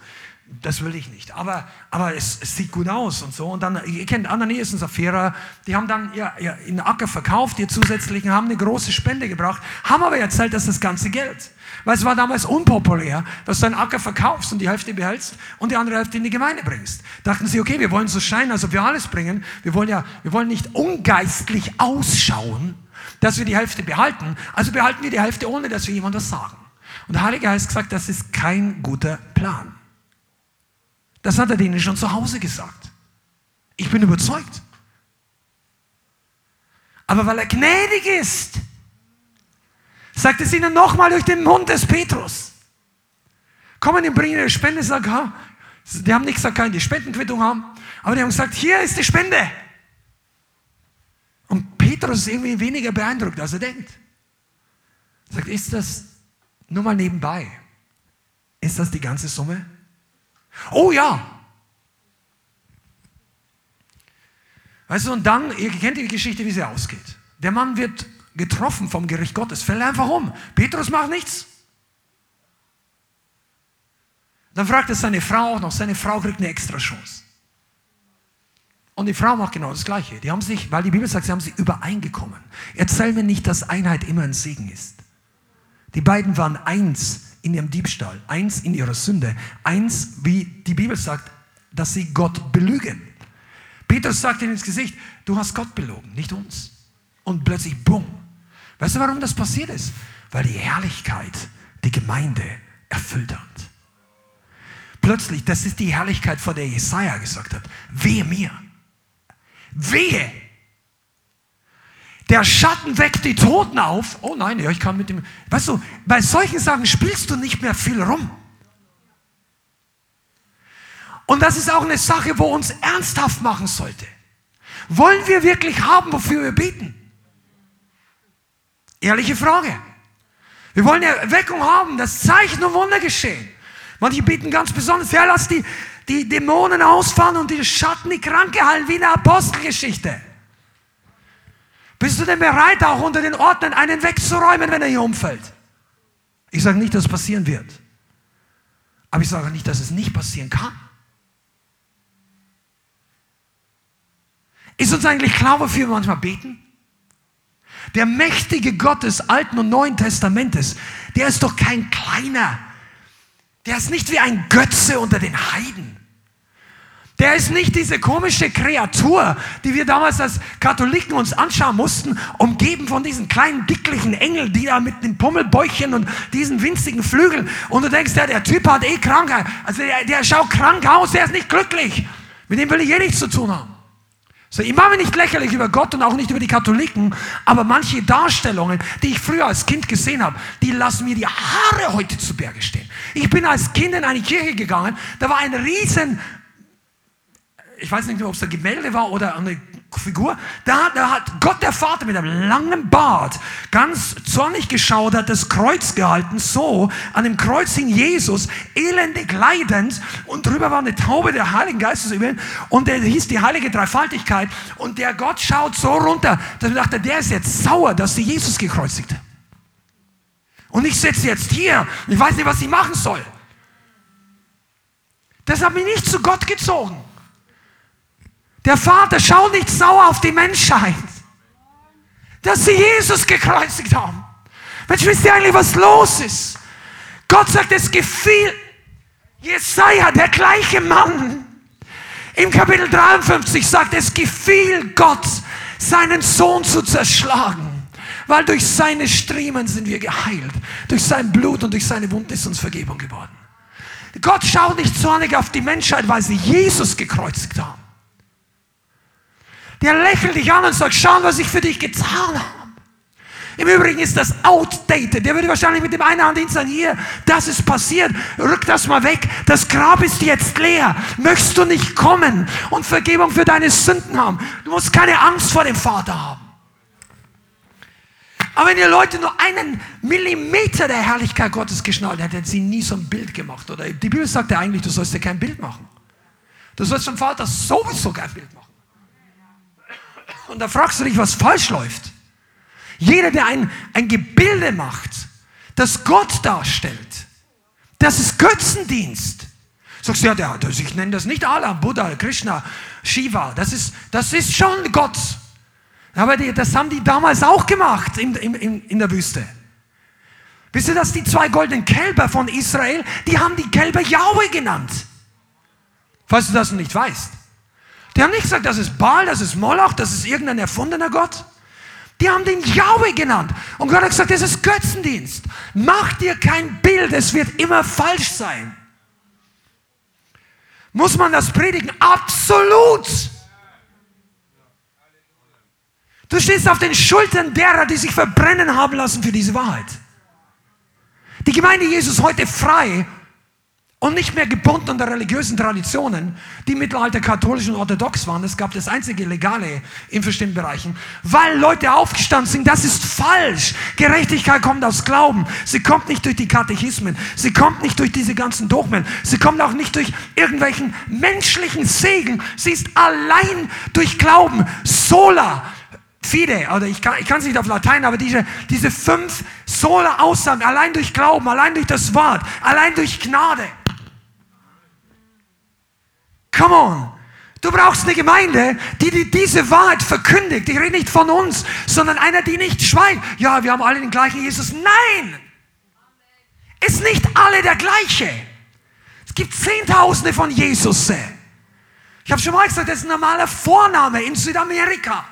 das will ich nicht. Aber, aber es, es, sieht gut aus und so. Und dann, ihr kennt Ananias und Sapphira, die haben dann ihr, ihr, ihren Acker verkauft, ihr zusätzlichen, haben eine große Spende gebracht, haben aber erzählt, dass das ganze Geld. Weil es war damals unpopulär, dass du einen Acker verkaufst und die Hälfte behältst und die andere Hälfte in die Gemeinde bringst. Dachten sie, okay, wir wollen so scheinen, als ob wir alles bringen. Wir wollen ja, wir wollen nicht ungeistlich ausschauen, dass wir die Hälfte behalten. Also behalten wir die Hälfte, ohne dass wir jemand was sagen. Und der Heilige Geist gesagt, das ist kein guter Plan. Das hat er denen schon zu Hause gesagt. Ich bin überzeugt. Aber weil er gnädig ist, sagt es ihnen nochmal durch den Mund des Petrus. Kommen und bringen ihre Spende, sagen, ha, die haben nicht gesagt, keine Spendenquittung haben, aber die haben gesagt, hier ist die Spende. Und Petrus ist irgendwie weniger beeindruckt, als er denkt. Sagt, ist das nur mal nebenbei? Ist das die ganze Summe? Oh ja. Weißt du, und dann, ihr kennt die Geschichte, wie sie ausgeht. Der Mann wird getroffen vom Gericht Gottes, fällt einfach um. Petrus macht nichts. Dann fragt er seine Frau auch noch, seine Frau kriegt eine extra Chance. Und die Frau macht genau das Gleiche. Die haben sich, weil die Bibel sagt, sie haben sich übereingekommen. Erzähl mir nicht, dass Einheit immer ein Segen ist. Die beiden waren eins in ihrem Diebstahl, eins in ihrer Sünde, eins, wie die Bibel sagt, dass sie Gott belügen. Petrus sagt ihnen ins Gesicht, du hast Gott belogen, nicht uns. Und plötzlich, bumm. Weißt du, warum das passiert ist? Weil die Herrlichkeit die Gemeinde erfüllt hat. Plötzlich, das ist die Herrlichkeit, vor der Jesaja gesagt hat, wehe mir, wehe, der Schatten weckt die Toten auf. Oh nein, ja, ich kann mit dem. Weißt du, bei solchen Sachen spielst du nicht mehr viel rum. Und das ist auch eine Sache, wo uns ernsthaft machen sollte. Wollen wir wirklich haben, wofür wir beten? Ehrliche Frage. Wir wollen Erweckung haben, dass Zeichen und Wunder geschehen. Manche beten ganz besonders, ja, lass die, die Dämonen ausfahren und die Schatten, die Kranke heilen, wie in der Apostelgeschichte. Bist du denn bereit, auch unter den Ordnern einen wegzuräumen, wenn er hier umfällt? Ich sage nicht, dass es passieren wird. Aber ich sage nicht, dass es nicht passieren kann. Ist uns eigentlich klar, wofür wir manchmal beten? Der mächtige Gott des Alten und Neuen Testamentes, der ist doch kein kleiner. Der ist nicht wie ein Götze unter den Heiden. Der ist nicht diese komische Kreatur, die wir damals als Katholiken uns anschauen mussten, umgeben von diesen kleinen, dicklichen Engeln, die da mit den Pummelbäuchchen und diesen winzigen Flügeln. Und du denkst, ja, der Typ hat eh Krankheit. Also der, der schaut krank aus, der ist nicht glücklich. Mit dem will ich eh nichts zu tun haben. So, ich mache mich nicht lächerlich über Gott und auch nicht über die Katholiken, aber manche Darstellungen, die ich früher als Kind gesehen habe, die lassen mir die Haare heute zu Berge stehen. Ich bin als Kind in eine Kirche gegangen, da war ein riesen ich weiß nicht mehr, ob es ein Gemälde war oder eine Figur, da, da hat Gott der Vater mit einem langen Bart ganz zornig geschaut, hat das Kreuz gehalten, so, an dem Kreuz hing Jesus, elendig leidend und drüber war eine Taube der Heiligen Geistes über ihn und der hieß die heilige Dreifaltigkeit und der Gott schaut so runter, dass er dachte, der ist jetzt sauer, dass sie Jesus gekreuzigt. Und ich sitze jetzt hier, ich weiß nicht, was ich machen soll. Das hat mich nicht zu Gott gezogen. Der Vater schaut nicht sauer auf die Menschheit, dass sie Jesus gekreuzigt haben. Mensch, wisst ihr eigentlich, was los ist? Gott sagt, es gefiel Jesaja, der gleiche Mann, im Kapitel 53 sagt, es gefiel Gott, seinen Sohn zu zerschlagen, weil durch seine Striemen sind wir geheilt. Durch sein Blut und durch seine Wunden ist uns Vergebung geworden. Gott schaut nicht zornig auf die Menschheit, weil sie Jesus gekreuzigt haben. Der lächelt dich an und sagt, schau, was ich für dich getan habe. Im Übrigen ist das outdated. Der würde wahrscheinlich mit dem einen Hand sagen, hier, das ist passiert, rück das mal weg. Das Grab ist jetzt leer. Möchtest du nicht kommen und Vergebung für deine Sünden haben? Du musst keine Angst vor dem Vater haben. Aber wenn ihr Leute nur einen Millimeter der Herrlichkeit Gottes geschnallt hätten, hätten sie nie so ein Bild gemacht. Oder die Bibel sagt ja eigentlich, du sollst dir kein Bild machen. Du sollst vom Vater sowieso kein Bild machen. Und da fragst du dich, was falsch läuft. Jeder, der ein, ein Gebilde macht, das Gott darstellt, das ist Götzendienst. Sagst du, ja, der, ich nenne das nicht Allah, Buddha, Krishna, Shiva. Das ist, das ist schon Gott. Aber die, das haben die damals auch gemacht in, in, in der Wüste. Wisst ihr, dass die zwei goldenen Kälber von Israel, die haben die Kälber Yahweh genannt. Falls du das nicht weißt. Die haben nicht gesagt, das ist Baal, das ist Moloch, das ist irgendein erfundener Gott. Die haben den Yahweh genannt. Und Gott hat gesagt, das ist Götzendienst. Mach dir kein Bild, es wird immer falsch sein. Muss man das predigen? Absolut. Du stehst auf den Schultern derer, die sich verbrennen haben lassen für diese Wahrheit. Die Gemeinde Jesus heute frei und nicht mehr gebunden an der religiösen Traditionen, die im Mittelalter katholisch und orthodox waren. Es gab das einzige Legale in bestimmten Bereichen, weil Leute aufgestanden sind, das ist falsch. Gerechtigkeit kommt aus Glauben. Sie kommt nicht durch die Katechismen. Sie kommt nicht durch diese ganzen Dogmen. Sie kommt auch nicht durch irgendwelchen menschlichen Segen. Sie ist allein durch Glauben. Sola fide, oder ich kann es nicht auf Latein, aber diese, diese fünf sola Aussagen, allein durch Glauben, allein durch das Wort, allein durch Gnade. Come on. Du brauchst eine Gemeinde, die, die diese Wahrheit verkündigt. Ich rede nicht von uns, sondern einer, die nicht schweigt. Ja, wir haben alle den gleichen Jesus. Nein! Ist nicht alle der gleiche. Es gibt Zehntausende von Jesus. Ich habe schon mal gesagt, das ist ein normaler Vorname in Südamerika.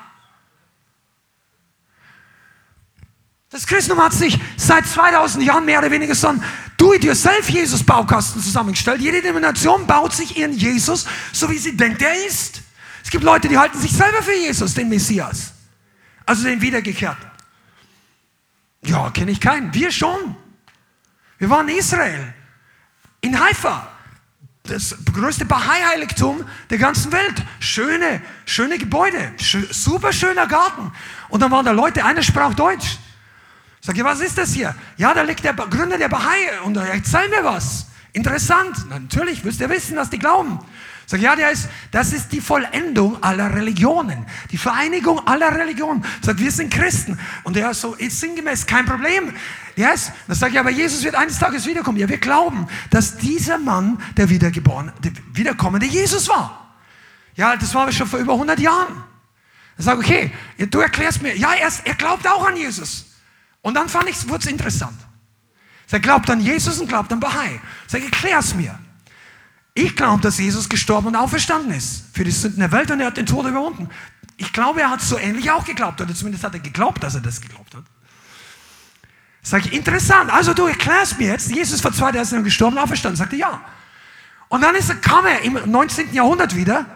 Das Christentum hat sich seit 2000 Jahren mehr oder weniger so ein Do-it-yourself-Jesus-Baukasten zusammengestellt. Jede Denomination baut sich ihren Jesus, so wie sie denkt, er ist. Es gibt Leute, die halten sich selber für Jesus, den Messias. Also den Wiedergekehrten. Ja, kenne ich keinen. Wir schon. Wir waren in Israel, in Haifa. Das größte Bahai-Heiligtum der ganzen Welt. Schöne, schöne Gebäude, super schöner Garten. Und dann waren da Leute, einer sprach Deutsch. Ich, was ist das hier? Ja, da liegt der Gründer der Bahai und er erzähl mir was. Interessant. Natürlich, müsst ihr wissen, dass die glauben. Ich, ja, der ist, das ist die Vollendung aller Religionen. Die Vereinigung aller Religionen. Sag, wir sind Christen. Und er ist so, ist sinngemäß, kein Problem. Yes. Dann sage ich, aber Jesus wird eines Tages wiederkommen. Ja, wir glauben, dass dieser Mann der wiedergeborene, der wiederkommende Jesus war. Ja, das war schon vor über 100 Jahren. Dann sage ich, okay, du erklärst mir, ja, er, er glaubt auch an Jesus. Und dann fand ich, wurde es interessant. Er glaubt an Jesus und glaubt an Bahai. Sag, erklär's mir. Ich glaube, dass Jesus gestorben und auferstanden ist für die Sünden der Welt und er hat den Tod überwunden. Ich glaube, er hat so ähnlich auch geglaubt, oder zumindest hat er geglaubt, dass er das geglaubt hat. Sag ich, interessant. Also du erklärst mir jetzt, Jesus vor 2000 Jahren gestorben und auferstanden. Sagte ja. Und dann ist er, kam er im 19. Jahrhundert wieder.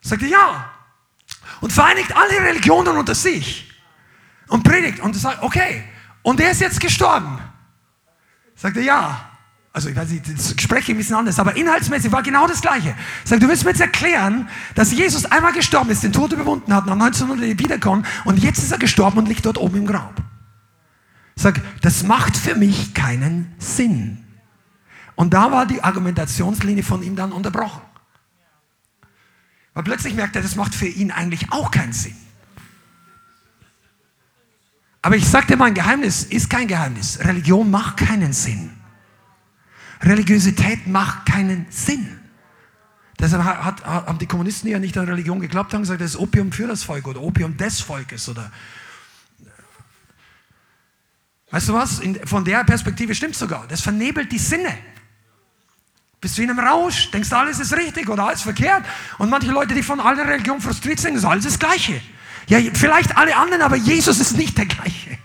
Sagte ja. Und vereinigt alle Religionen unter sich und predigt und sagt, okay, und er ist jetzt gestorben. Sagt er, ja. Also ich weiß nicht, das spreche ein bisschen anders, aber inhaltsmäßig war genau das Gleiche. Sagt, du willst mir jetzt erklären, dass Jesus einmal gestorben ist, den Tod überwunden hat, nach 1900 wiederkommen und jetzt ist er gestorben und liegt dort oben im Grab. Sag, das macht für mich keinen Sinn. Und da war die Argumentationslinie von ihm dann unterbrochen. Weil plötzlich merkt er, das macht für ihn eigentlich auch keinen Sinn. Aber ich sage dir mal, ein Geheimnis ist kein Geheimnis. Religion macht keinen Sinn. Religiosität macht keinen Sinn. Deshalb hat, haben die Kommunisten ja nicht an Religion geglaubt, haben gesagt, das ist Opium für das Volk oder Opium des Volkes oder Weißt du was? In, von der Perspektive stimmt sogar. Das vernebelt die Sinne. Bist du in einem Rausch, denkst du, alles ist richtig oder alles verkehrt. Und manche Leute, die von aller Religion frustriert sind, ist alles das Gleiche. Ja, vielleicht alle anderen, aber Jesus ist nicht der gleiche.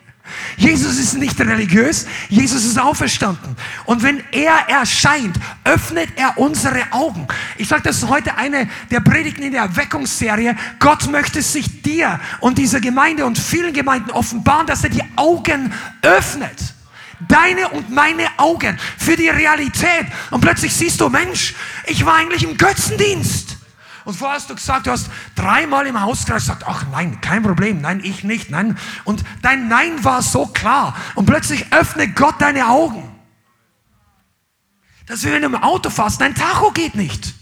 Jesus ist nicht religiös, Jesus ist auferstanden. Und wenn er erscheint, öffnet er unsere Augen. Ich sage, das ist heute eine der Predigten in der Erweckungsserie. Gott möchte sich dir und dieser Gemeinde und vielen Gemeinden offenbaren, dass er die Augen öffnet. Deine und meine Augen für die Realität. Und plötzlich siehst du, Mensch, ich war eigentlich im Götzendienst. Und vorher hast du gesagt, du hast dreimal im Hauskreis gesagt, ach nein, kein Problem, nein, ich nicht, nein. Und dein Nein war so klar. Und plötzlich öffnet Gott deine Augen. Dass wir, wenn du im Auto fährst, dein Tacho geht nicht.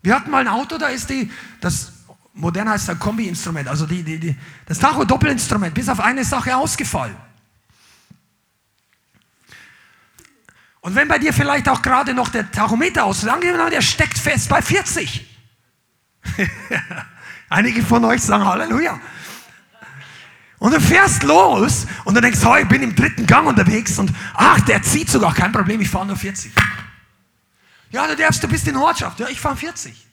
Wir hatten mal ein Auto, da ist die, das modern heißt ein Kombi-Instrument, also die, die, die, das Tacho-Doppelinstrument, bis auf eine Sache ausgefallen. Und wenn bei dir vielleicht auch gerade noch der Tachometer aus, der steckt fest bei 40. [laughs] Einige von euch sagen Halleluja. Und du fährst los und du denkst, oh, ich bin im dritten Gang unterwegs und ach, der zieht sogar, kein Problem, ich fahre nur 40. Ja, du darfst, du bist in Ortschaft. Ja, ich fahre 40.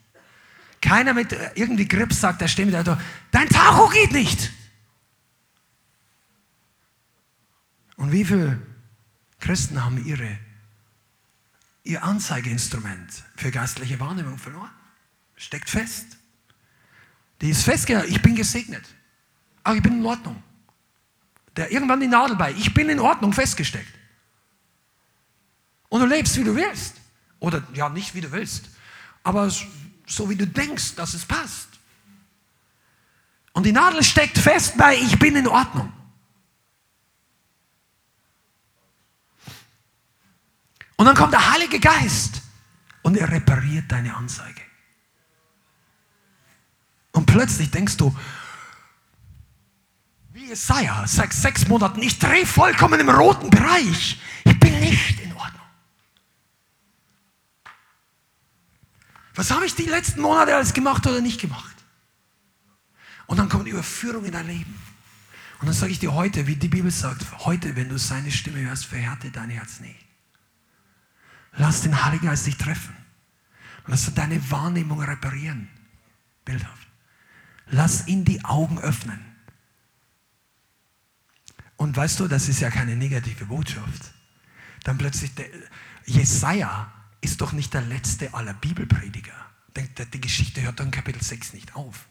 Keiner mit äh, irgendwie Grips sagt, der steht mit der dein Tacho geht nicht. Und wie viele Christen haben ihre ihr Anzeigeinstrument für geistliche Wahrnehmung verloren. Steckt fest. Die ist festgehalten. Ich bin gesegnet. Aber ich bin in Ordnung. Der irgendwann die Nadel bei. Ich bin in Ordnung festgesteckt. Und du lebst, wie du willst. Oder ja, nicht wie du willst. Aber so wie du denkst, dass es passt. Und die Nadel steckt fest bei, ich bin in Ordnung. Und dann kommt der Heilige Geist und er repariert deine Anzeige. Und plötzlich denkst du, wie Jesaja, seit sechs Monaten, ich drehe vollkommen im roten Bereich. Ich bin nicht in Ordnung. Was habe ich die letzten Monate alles gemacht oder nicht gemacht? Und dann kommt Überführung in dein Leben. Und dann sage ich dir heute, wie die Bibel sagt, heute, wenn du seine Stimme hörst, verhärte dein Herz nicht. Lass den Heiligen Geist dich treffen. Lass deine Wahrnehmung reparieren. Bildhaft. Lass ihn die Augen öffnen. Und weißt du, das ist ja keine negative Botschaft. Dann plötzlich, der, Jesaja ist doch nicht der letzte aller Bibelprediger. Die Geschichte hört dann Kapitel 6 nicht auf.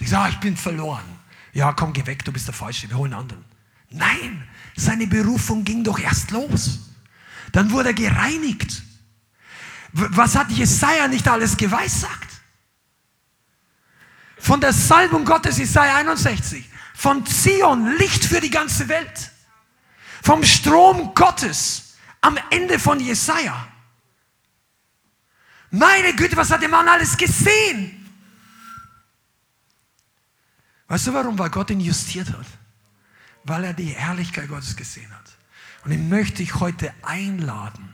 Die sagen, ah, ich bin verloren. Ja, komm, geh weg, du bist der Falsche, wir holen anderen. Nein, seine Berufung ging doch erst los. Dann wurde er gereinigt. Was hat Jesaja nicht alles geweissagt? Von der Salbung Gottes, Jesaja 61. Von Zion, Licht für die ganze Welt. Vom Strom Gottes am Ende von Jesaja. Meine Güte, was hat der Mann alles gesehen? Weißt du warum? Weil Gott ihn justiert hat. Weil er die Herrlichkeit Gottes gesehen hat. Und ich möchte dich heute einladen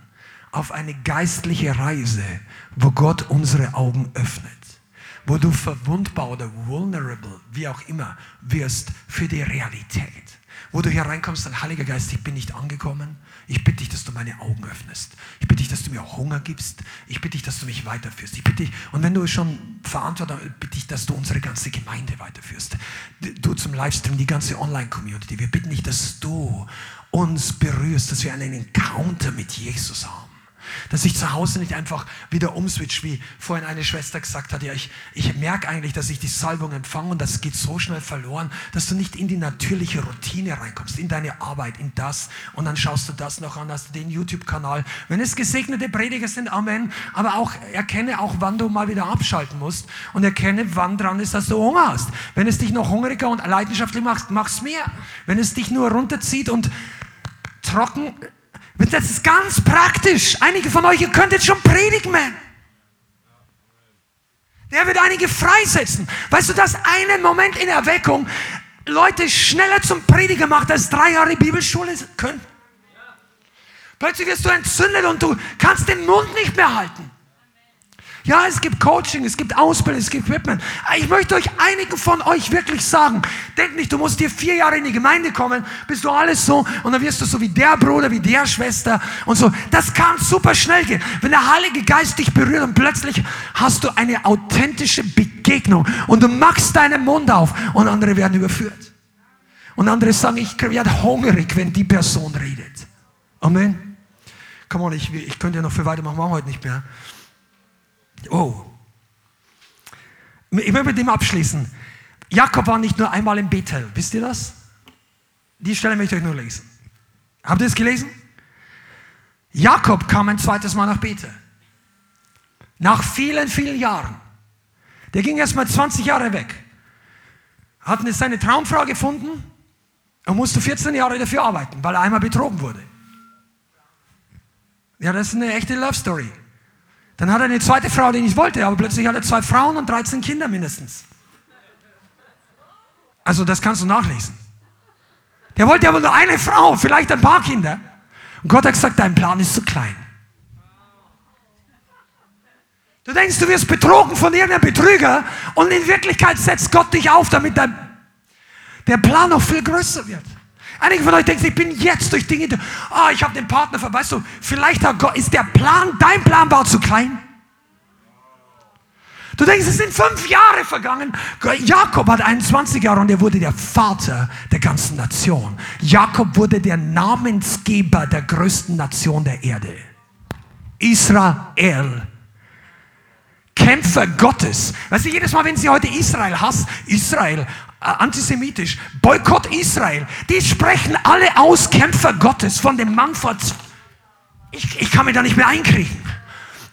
auf eine geistliche Reise, wo Gott unsere Augen öffnet, wo du verwundbar oder vulnerable, wie auch immer, wirst für die Realität. Wo du hier reinkommst, dann Heiliger Geist, ich bin nicht angekommen, ich bitte dich, dass du meine Augen öffnest. Ich bitte dich, dass du mir Hunger gibst. Ich bitte dich, dass du mich weiterführst. Ich bitte dich, und wenn du schon verantwortlich bitte ich, dass du unsere ganze Gemeinde weiterführst. Du zum Livestream, die ganze Online-Community. Wir bitten dich, dass du uns berührst, dass wir einen Encounter mit Jesus haben. Dass ich zu Hause nicht einfach wieder umswitch, wie vorhin eine Schwester gesagt hat, ja, ich, ich merke eigentlich, dass ich die Salbung empfange und das geht so schnell verloren, dass du nicht in die natürliche Routine reinkommst, in deine Arbeit, in das und dann schaust du das noch an, hast du den YouTube-Kanal. Wenn es gesegnete Prediger sind, Amen, aber auch erkenne auch, wann du mal wieder abschalten musst und erkenne, wann dran ist, dass du Hunger hast. Wenn es dich noch hungriger und leidenschaftlich macht, mach's mehr. Wenn es dich nur runterzieht und trocken das ist ganz praktisch. Einige von euch, ihr könnt jetzt schon predigen, man. Der wird einige freisetzen. Weißt du, dass einen Moment in Erweckung Leute schneller zum Prediger macht, als drei Jahre Bibelschule können? Plötzlich wirst du entzündet und du kannst den Mund nicht mehr halten. Ja, es gibt Coaching, es gibt Ausbildung, es gibt Equipment. Ich möchte euch einigen von euch wirklich sagen, denk nicht, du musst dir vier Jahre in die Gemeinde kommen, bist du alles so und dann wirst du so wie der Bruder, wie der Schwester und so. Das kann super schnell gehen. Wenn der Heilige Geist dich berührt und plötzlich hast du eine authentische Begegnung und du machst deinen Mund auf und andere werden überführt. Und andere sagen, ich werde hungrig, wenn die Person redet. Amen. Come on, ich, ich könnte ja noch viel weitermachen, machen wir heute nicht mehr. Oh. Ich will mit dem abschließen. Jakob war nicht nur einmal in Bethel. Wisst ihr das? Die Stelle möchte ich euch nur lesen. Habt ihr es gelesen? Jakob kam ein zweites Mal nach Bethel. Nach vielen, vielen Jahren. Der ging erst mal 20 Jahre weg. Hat seine Traumfrau gefunden und musste 14 Jahre dafür arbeiten, weil er einmal betrogen wurde. Ja, das ist eine echte Love Story. Dann hat er eine zweite Frau, die ich wollte, aber plötzlich hat er zwei Frauen und 13 Kinder mindestens. Also das kannst du nachlesen. Der wollte aber nur eine Frau, vielleicht ein paar Kinder. Und Gott hat gesagt, dein Plan ist zu klein. Du denkst, du wirst betrogen von irgendeinem Betrüger und in Wirklichkeit setzt Gott dich auf, damit dein, der Plan noch viel größer wird. Einige von euch denken, ich bin jetzt durch Dinge, oh, ich habe den Partner, weißt du, vielleicht Gott, ist der Plan, dein Plan war zu klein. Du denkst, es sind fünf Jahre vergangen. Jakob hat 21 Jahre und er wurde der Vater der ganzen Nation. Jakob wurde der Namensgeber der größten Nation der Erde. Israel. Kämpfer Gottes. Weißt du, jedes Mal, wenn sie heute Israel hasst, Israel, äh, antisemitisch, Boykott Israel, die sprechen alle aus Kämpfer Gottes von dem Mann vor. Ich, ich kann mich da nicht mehr einkriegen.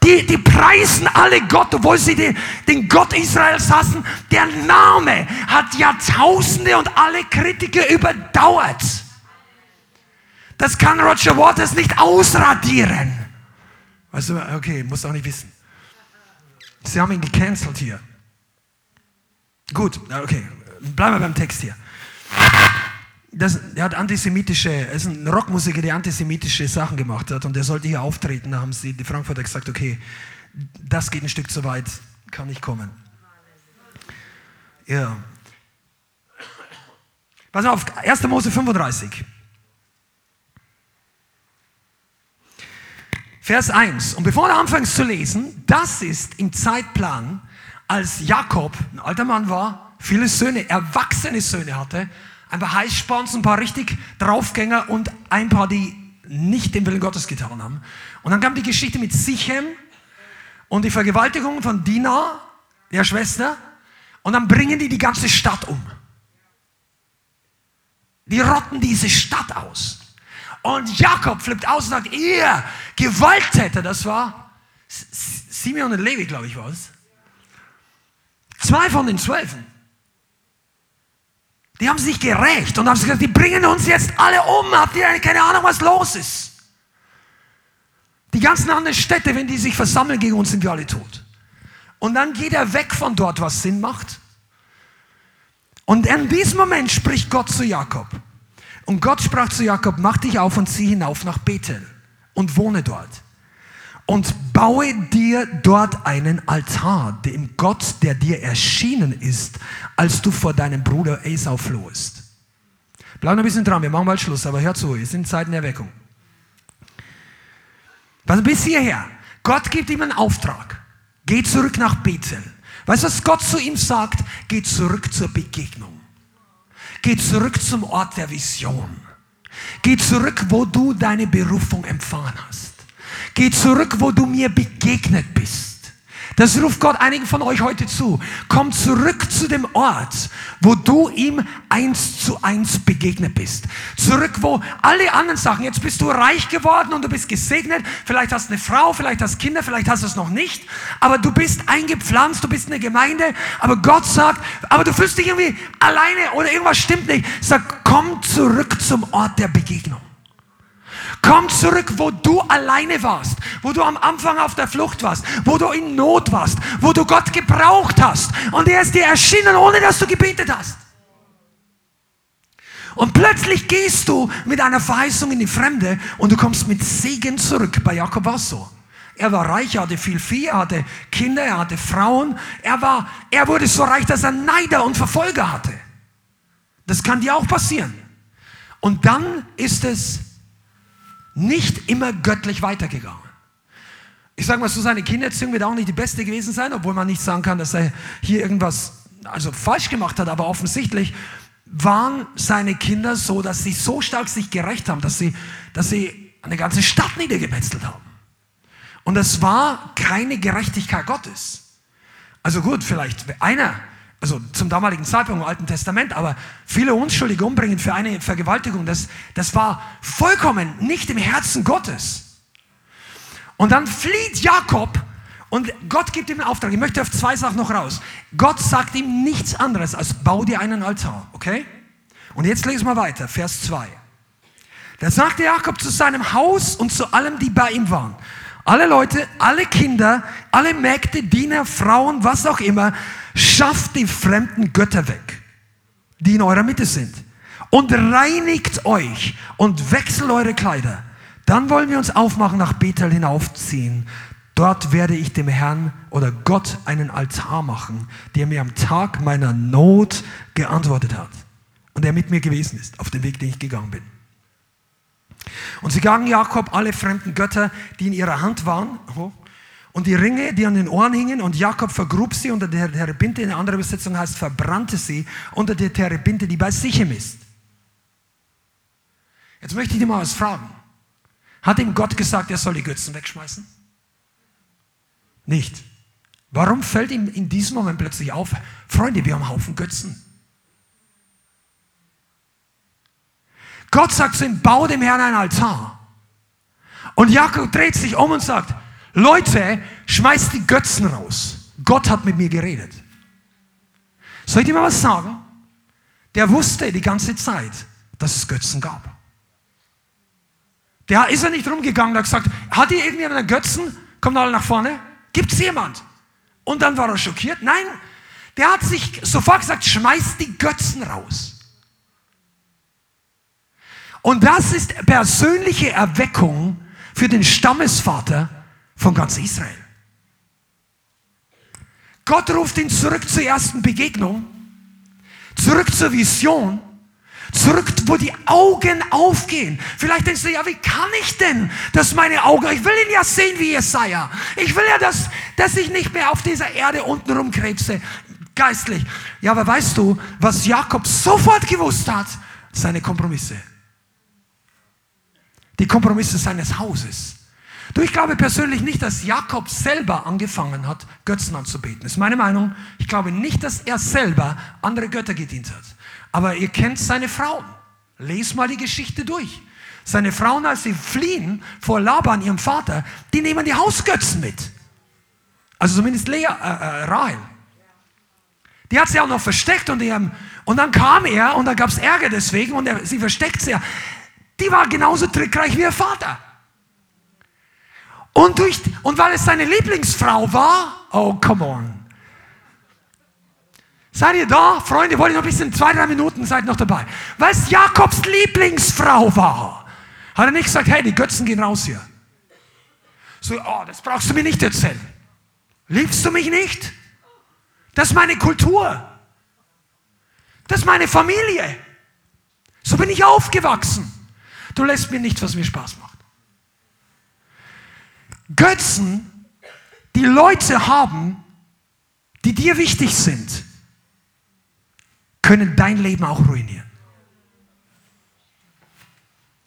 Die, die preisen alle Gott, obwohl sie den, den Gott Israels hassen. Der Name hat Jahrtausende und alle Kritiker überdauert. Das kann Roger Waters nicht ausradieren. Weißt du, okay, muss auch nicht wissen. Sie haben ihn gecancelt hier. Gut, okay, bleiben wir beim Text hier. Das, er hat antisemitische, er ist ein Rockmusiker, der antisemitische Sachen gemacht hat und er sollte hier auftreten. Da haben sie, die Frankfurter gesagt, okay, das geht ein Stück zu weit, kann nicht kommen. Ja. Pass auf, 1. Mose 35. Vers 1. Und bevor du anfängst zu lesen, das ist im Zeitplan, als Jakob ein alter Mann war, viele Söhne, erwachsene Söhne hatte, ein paar Heißspons, ein paar richtig Draufgänger und ein paar, die nicht den Willen Gottes getan haben. Und dann kam die Geschichte mit Sichem und die Vergewaltigung von Dina, der Schwester, und dann bringen die die ganze Stadt um. Die rotten diese Stadt aus. Und Jakob flippt aus und sagt, ihr Gewalttäter, das war Simeon und Levi, glaube ich, war es. Zwei von den Zwölfen. Die haben sich gerecht und haben gesagt, die bringen uns jetzt alle um. Habt ihr keine Ahnung, was los ist? Die ganzen anderen Städte, wenn die sich versammeln gegen uns, sind wir alle tot. Und dann geht er weg von dort, was Sinn macht. Und in diesem Moment spricht Gott zu Jakob. Und Gott sprach zu Jakob, mach dich auf und zieh hinauf nach Bethel und wohne dort. Und baue dir dort einen Altar, dem Gott, der dir erschienen ist, als du vor deinem Bruder Esau flohest. Bleib noch ein bisschen dran, wir machen bald Schluss, aber hör zu, es sind Zeiten der Erweckung. Also bis hierher, Gott gibt ihm einen Auftrag. Geh zurück nach Bethel. Weißt du, was Gott zu ihm sagt? Geh zurück zur Begegnung. Geh zurück zum Ort der Vision. Geh zurück, wo du deine Berufung empfangen hast. Geh zurück, wo du mir begegnet bist. Das ruft Gott einigen von euch heute zu. Komm zurück zu dem Ort, wo du ihm eins zu eins begegnet bist. Zurück, wo alle anderen Sachen, jetzt bist du reich geworden und du bist gesegnet. Vielleicht hast du eine Frau, vielleicht hast du Kinder, vielleicht hast du es noch nicht. Aber du bist eingepflanzt, du bist eine Gemeinde. Aber Gott sagt, aber du fühlst dich irgendwie alleine oder irgendwas stimmt nicht. Sag, komm zurück zum Ort der Begegnung. Komm zurück, wo du alleine warst, wo du am Anfang auf der Flucht warst, wo du in Not warst, wo du Gott gebraucht hast und er ist dir erschienen, ohne dass du gebetet hast. Und plötzlich gehst du mit einer Verheißung in die Fremde und du kommst mit Segen zurück. Bei Jakob war es so. Er war reich, er hatte viel Vieh, er hatte Kinder, er hatte Frauen. Er, war, er wurde so reich, dass er Neider und Verfolger hatte. Das kann dir auch passieren. Und dann ist es nicht immer göttlich weitergegangen. Ich sage mal so, seine Kindererziehung wird auch nicht die beste gewesen sein, obwohl man nicht sagen kann, dass er hier irgendwas also falsch gemacht hat, aber offensichtlich waren seine Kinder so, dass sie so stark sich gerecht haben, dass sie, dass sie eine ganze Stadt niedergemetzelt haben. Und es war keine Gerechtigkeit Gottes. Also gut, vielleicht einer also zum damaligen Zeitpunkt im Alten Testament, aber viele Unschuldige umbringen für eine Vergewaltigung, das, das war vollkommen nicht im Herzen Gottes. Und dann flieht Jakob und Gott gibt ihm einen Auftrag. Ich möchte auf zwei Sachen noch raus. Gott sagt ihm nichts anderes als bau dir einen Altar, okay? Und jetzt lesen wir weiter, Vers 2. Da sagte Jakob zu seinem Haus und zu allem, die bei ihm waren. Alle Leute, alle Kinder, alle Mägde, Diener, Frauen, was auch immer, schafft die fremden Götter weg, die in eurer Mitte sind. Und reinigt euch und wechselt eure Kleider. Dann wollen wir uns aufmachen, nach Bethel hinaufziehen. Dort werde ich dem Herrn oder Gott einen Altar machen, der mir am Tag meiner Not geantwortet hat und der mit mir gewesen ist, auf dem Weg, den ich gegangen bin. Und sie gaben Jakob alle fremden Götter, die in ihrer Hand waren, und die Ringe, die an den Ohren hingen, und Jakob vergrub sie unter der Terebinte, in anderer Übersetzung heißt verbrannte sie unter der Terebinte, die bei Sichem ist. Jetzt möchte ich dir mal was fragen. Hat ihm Gott gesagt, er soll die Götzen wegschmeißen? Nicht. Warum fällt ihm in diesem Moment plötzlich auf, Freunde, wir haben einen Haufen Götzen. Gott sagt zu ihm, bau dem Herrn ein Altar. Und Jakob dreht sich um und sagt, Leute, schmeißt die Götzen raus. Gott hat mit mir geredet. Soll ich dir mal was sagen? Der wusste die ganze Zeit, dass es Götzen gab. Der ist er nicht rumgegangen und hat gesagt, hat hier irgendjemand einen Götzen? Kommt alle nach vorne. Gibt es jemand? Und dann war er schockiert. Nein, der hat sich sofort gesagt, schmeiß die Götzen raus. Und das ist persönliche Erweckung für den Stammesvater von ganz Israel. Gott ruft ihn zurück zur ersten Begegnung, zurück zur Vision zurück, wo die Augen aufgehen. Vielleicht denkst du, ja, wie kann ich denn, dass meine Augen, ich will ihn ja sehen wie Jesaja. Ich will ja, dass, dass ich nicht mehr auf dieser Erde unten rumkrebse, geistlich. Ja, aber weißt du, was Jakob sofort gewusst hat? Seine Kompromisse. Die Kompromisse seines Hauses. Du, ich glaube persönlich nicht, dass Jakob selber angefangen hat, Götzen anzubeten. Das ist meine Meinung. Ich glaube nicht, dass er selber andere Götter gedient hat. Aber ihr kennt seine Frauen. Lest mal die Geschichte durch. Seine Frauen, als sie fliehen vor Laban, ihrem Vater, die nehmen die Hausgötzen mit. Also zumindest Lea, äh, äh, Rahel. Die hat sie auch noch versteckt und, haben, und dann kam er und da gab es Ärger deswegen und er, sie versteckt sie ja. Die war genauso trickreich wie ihr Vater. Und, durch, und weil es seine Lieblingsfrau war, oh come on, Seid ihr da? Freunde, wollt ihr noch ein bisschen, zwei, drei Minuten seid noch dabei. Weil es Jakobs Lieblingsfrau war, hat er nicht gesagt, hey, die Götzen gehen raus hier. So, oh, das brauchst du mir nicht erzählen. Liebst du mich nicht? Das ist meine Kultur. Das ist meine Familie. So bin ich aufgewachsen. Du lässt mir nicht, was mir Spaß macht. Götzen, die Leute haben, die dir wichtig sind, können dein Leben auch ruinieren.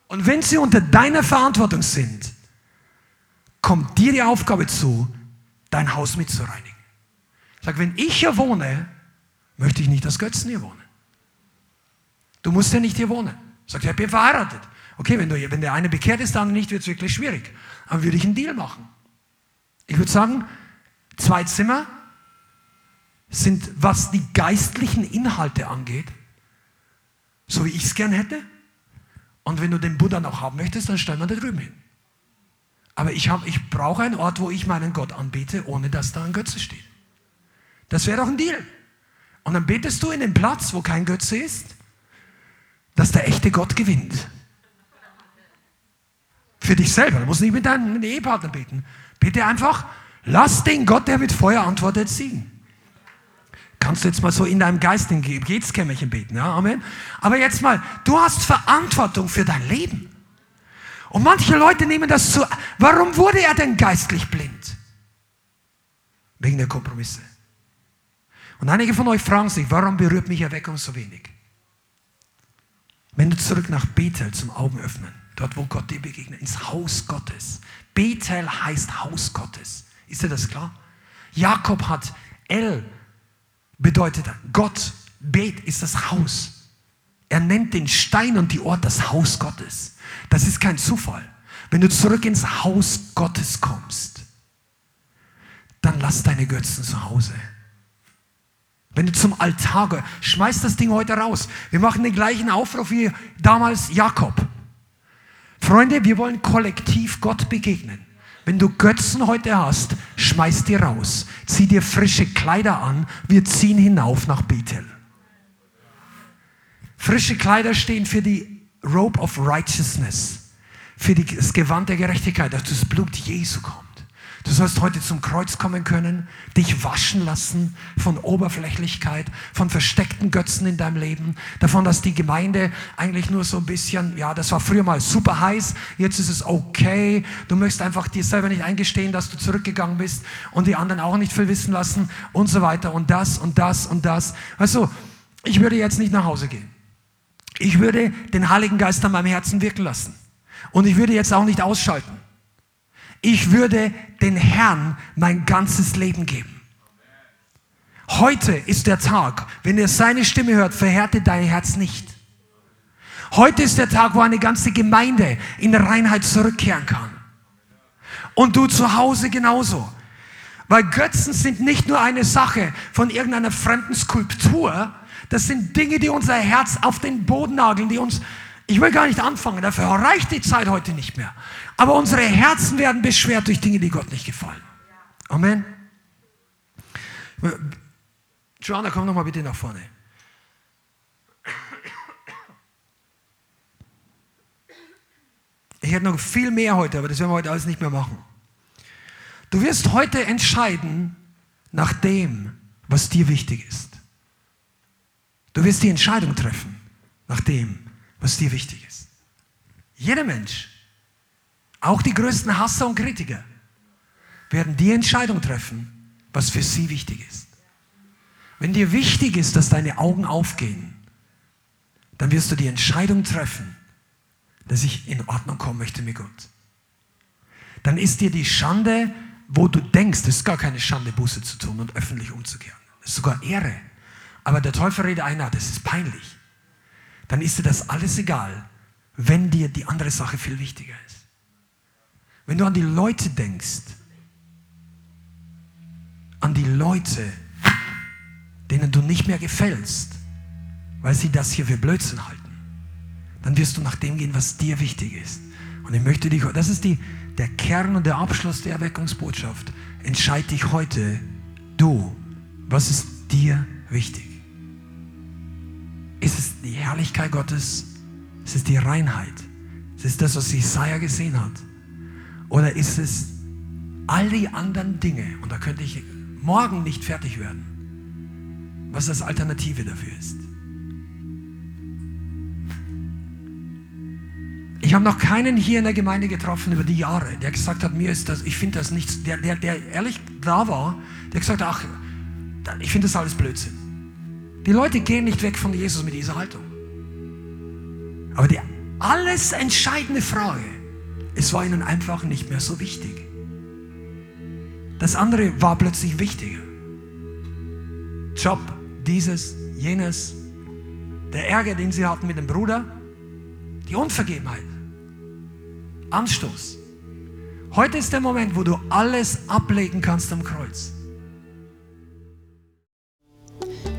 Und wenn sie unter deiner Verantwortung sind, kommt dir die Aufgabe zu, dein Haus mitzureinigen. Sag, wenn ich hier wohne, möchte ich nicht, dass Götzen hier wohnen. Du musst ja nicht hier wohnen. Sag, ich bin verheiratet. Okay, wenn, du, wenn der eine bekehrt ist, dann nicht, wird es wirklich schwierig. Aber würde ich einen Deal machen. Ich würde sagen, zwei Zimmer, sind, was die geistlichen Inhalte angeht, so wie ich es gern hätte. Und wenn du den Buddha noch haben möchtest, dann stellen wir da drüben hin. Aber ich, ich brauche einen Ort, wo ich meinen Gott anbete, ohne dass da ein Götze steht. Das wäre doch ein Deal. Und dann betest du in den Platz, wo kein Götze ist, dass der echte Gott gewinnt. Für dich selber. Du musst nicht mit deinem Ehepartner beten. Bitte einfach, lass den Gott, der mit Feuer antwortet, siegen. Kannst du jetzt mal so in deinem Geist in Gebetskämmerchen beten, ja, Amen. Aber jetzt mal, du hast Verantwortung für dein Leben. Und manche Leute nehmen das zu. Warum wurde er denn geistlich blind? Wegen der Kompromisse. Und einige von euch fragen sich, warum berührt mich Erweckung so wenig? Wenn du zurück nach Bethel zum Augen öffnen, dort wo Gott dir begegnet, ins Haus Gottes. Bethel heißt Haus Gottes. Ist dir das klar? Jakob hat El bedeutet Gott, Bet ist das Haus. Er nennt den Stein und die Ort das Haus Gottes. Das ist kein Zufall. Wenn du zurück ins Haus Gottes kommst, dann lass deine Götzen zu Hause. Wenn du zum Altar gehst, schmeiß das Ding heute raus. Wir machen den gleichen Aufruf wie damals Jakob. Freunde, wir wollen kollektiv Gott begegnen. Wenn du Götzen heute hast, schmeiß die raus. Zieh dir frische Kleider an. Wir ziehen hinauf nach Bethel. Frische Kleider stehen für die Robe of Righteousness. für das Gewand der Gerechtigkeit, dass das Blut Jesu kommt. Du sollst heute zum Kreuz kommen können, dich waschen lassen von Oberflächlichkeit, von versteckten Götzen in deinem Leben, davon, dass die Gemeinde eigentlich nur so ein bisschen, ja, das war früher mal super heiß, jetzt ist es okay. Du möchtest einfach dir selber nicht eingestehen, dass du zurückgegangen bist und die anderen auch nicht viel wissen lassen und so weiter und das und das und das. Du, ich würde jetzt nicht nach Hause gehen. Ich würde den Heiligen Geist an meinem Herzen wirken lassen. Und ich würde jetzt auch nicht ausschalten. Ich würde den Herrn mein ganzes Leben geben. Heute ist der Tag, wenn ihr seine Stimme hört, verhärtet dein Herz nicht. Heute ist der Tag, wo eine ganze Gemeinde in Reinheit zurückkehren kann. Und du zu Hause genauso. Weil Götzen sind nicht nur eine Sache von irgendeiner fremden Skulptur, das sind Dinge, die unser Herz auf den Boden nageln, die uns, ich will gar nicht anfangen, dafür reicht die Zeit heute nicht mehr. Aber unsere Herzen werden beschwert durch Dinge, die Gott nicht gefallen. Amen. Joanna, komm noch mal bitte nach vorne. Ich hätte noch viel mehr heute, aber das werden wir heute alles nicht mehr machen. Du wirst heute entscheiden nach dem, was dir wichtig ist. Du wirst die Entscheidung treffen nach dem, was dir wichtig ist. Jeder Mensch, auch die größten Hasser und Kritiker, werden die Entscheidung treffen, was für sie wichtig ist. Wenn dir wichtig ist, dass deine Augen aufgehen, dann wirst du die Entscheidung treffen, dass ich in Ordnung kommen möchte mit Gott. Dann ist dir die Schande, wo du denkst, es ist gar keine Schande, Buße zu tun und öffentlich umzukehren. Das ist sogar Ehre aber der Teufel redet einer, das ist peinlich, dann ist dir das alles egal, wenn dir die andere Sache viel wichtiger ist. Wenn du an die Leute denkst, an die Leute, denen du nicht mehr gefällst, weil sie das hier für Blödsinn halten, dann wirst du nach dem gehen, was dir wichtig ist. Und ich möchte dich, das ist die, der Kern und der Abschluss der Erweckungsbotschaft. Entscheid dich heute, du, was ist dir wichtig? Ist es die Herrlichkeit Gottes? Ist es die Reinheit? Ist es das, was Jesaja gesehen hat? Oder ist es all die anderen Dinge? Und da könnte ich morgen nicht fertig werden, was das Alternative dafür ist. Ich habe noch keinen hier in der Gemeinde getroffen über die Jahre, der gesagt hat, mir ist das, ich finde das nichts, der, der, der ehrlich da war, der gesagt hat, ach, ich finde das alles Blödsinn. Die Leute gehen nicht weg von Jesus mit dieser Haltung. Aber die alles entscheidende Frage, es war ihnen einfach nicht mehr so wichtig. Das andere war plötzlich wichtiger. Job, dieses, jenes, der Ärger, den sie hatten mit dem Bruder, die Unvergebenheit, Anstoß. Heute ist der Moment, wo du alles ablegen kannst am Kreuz.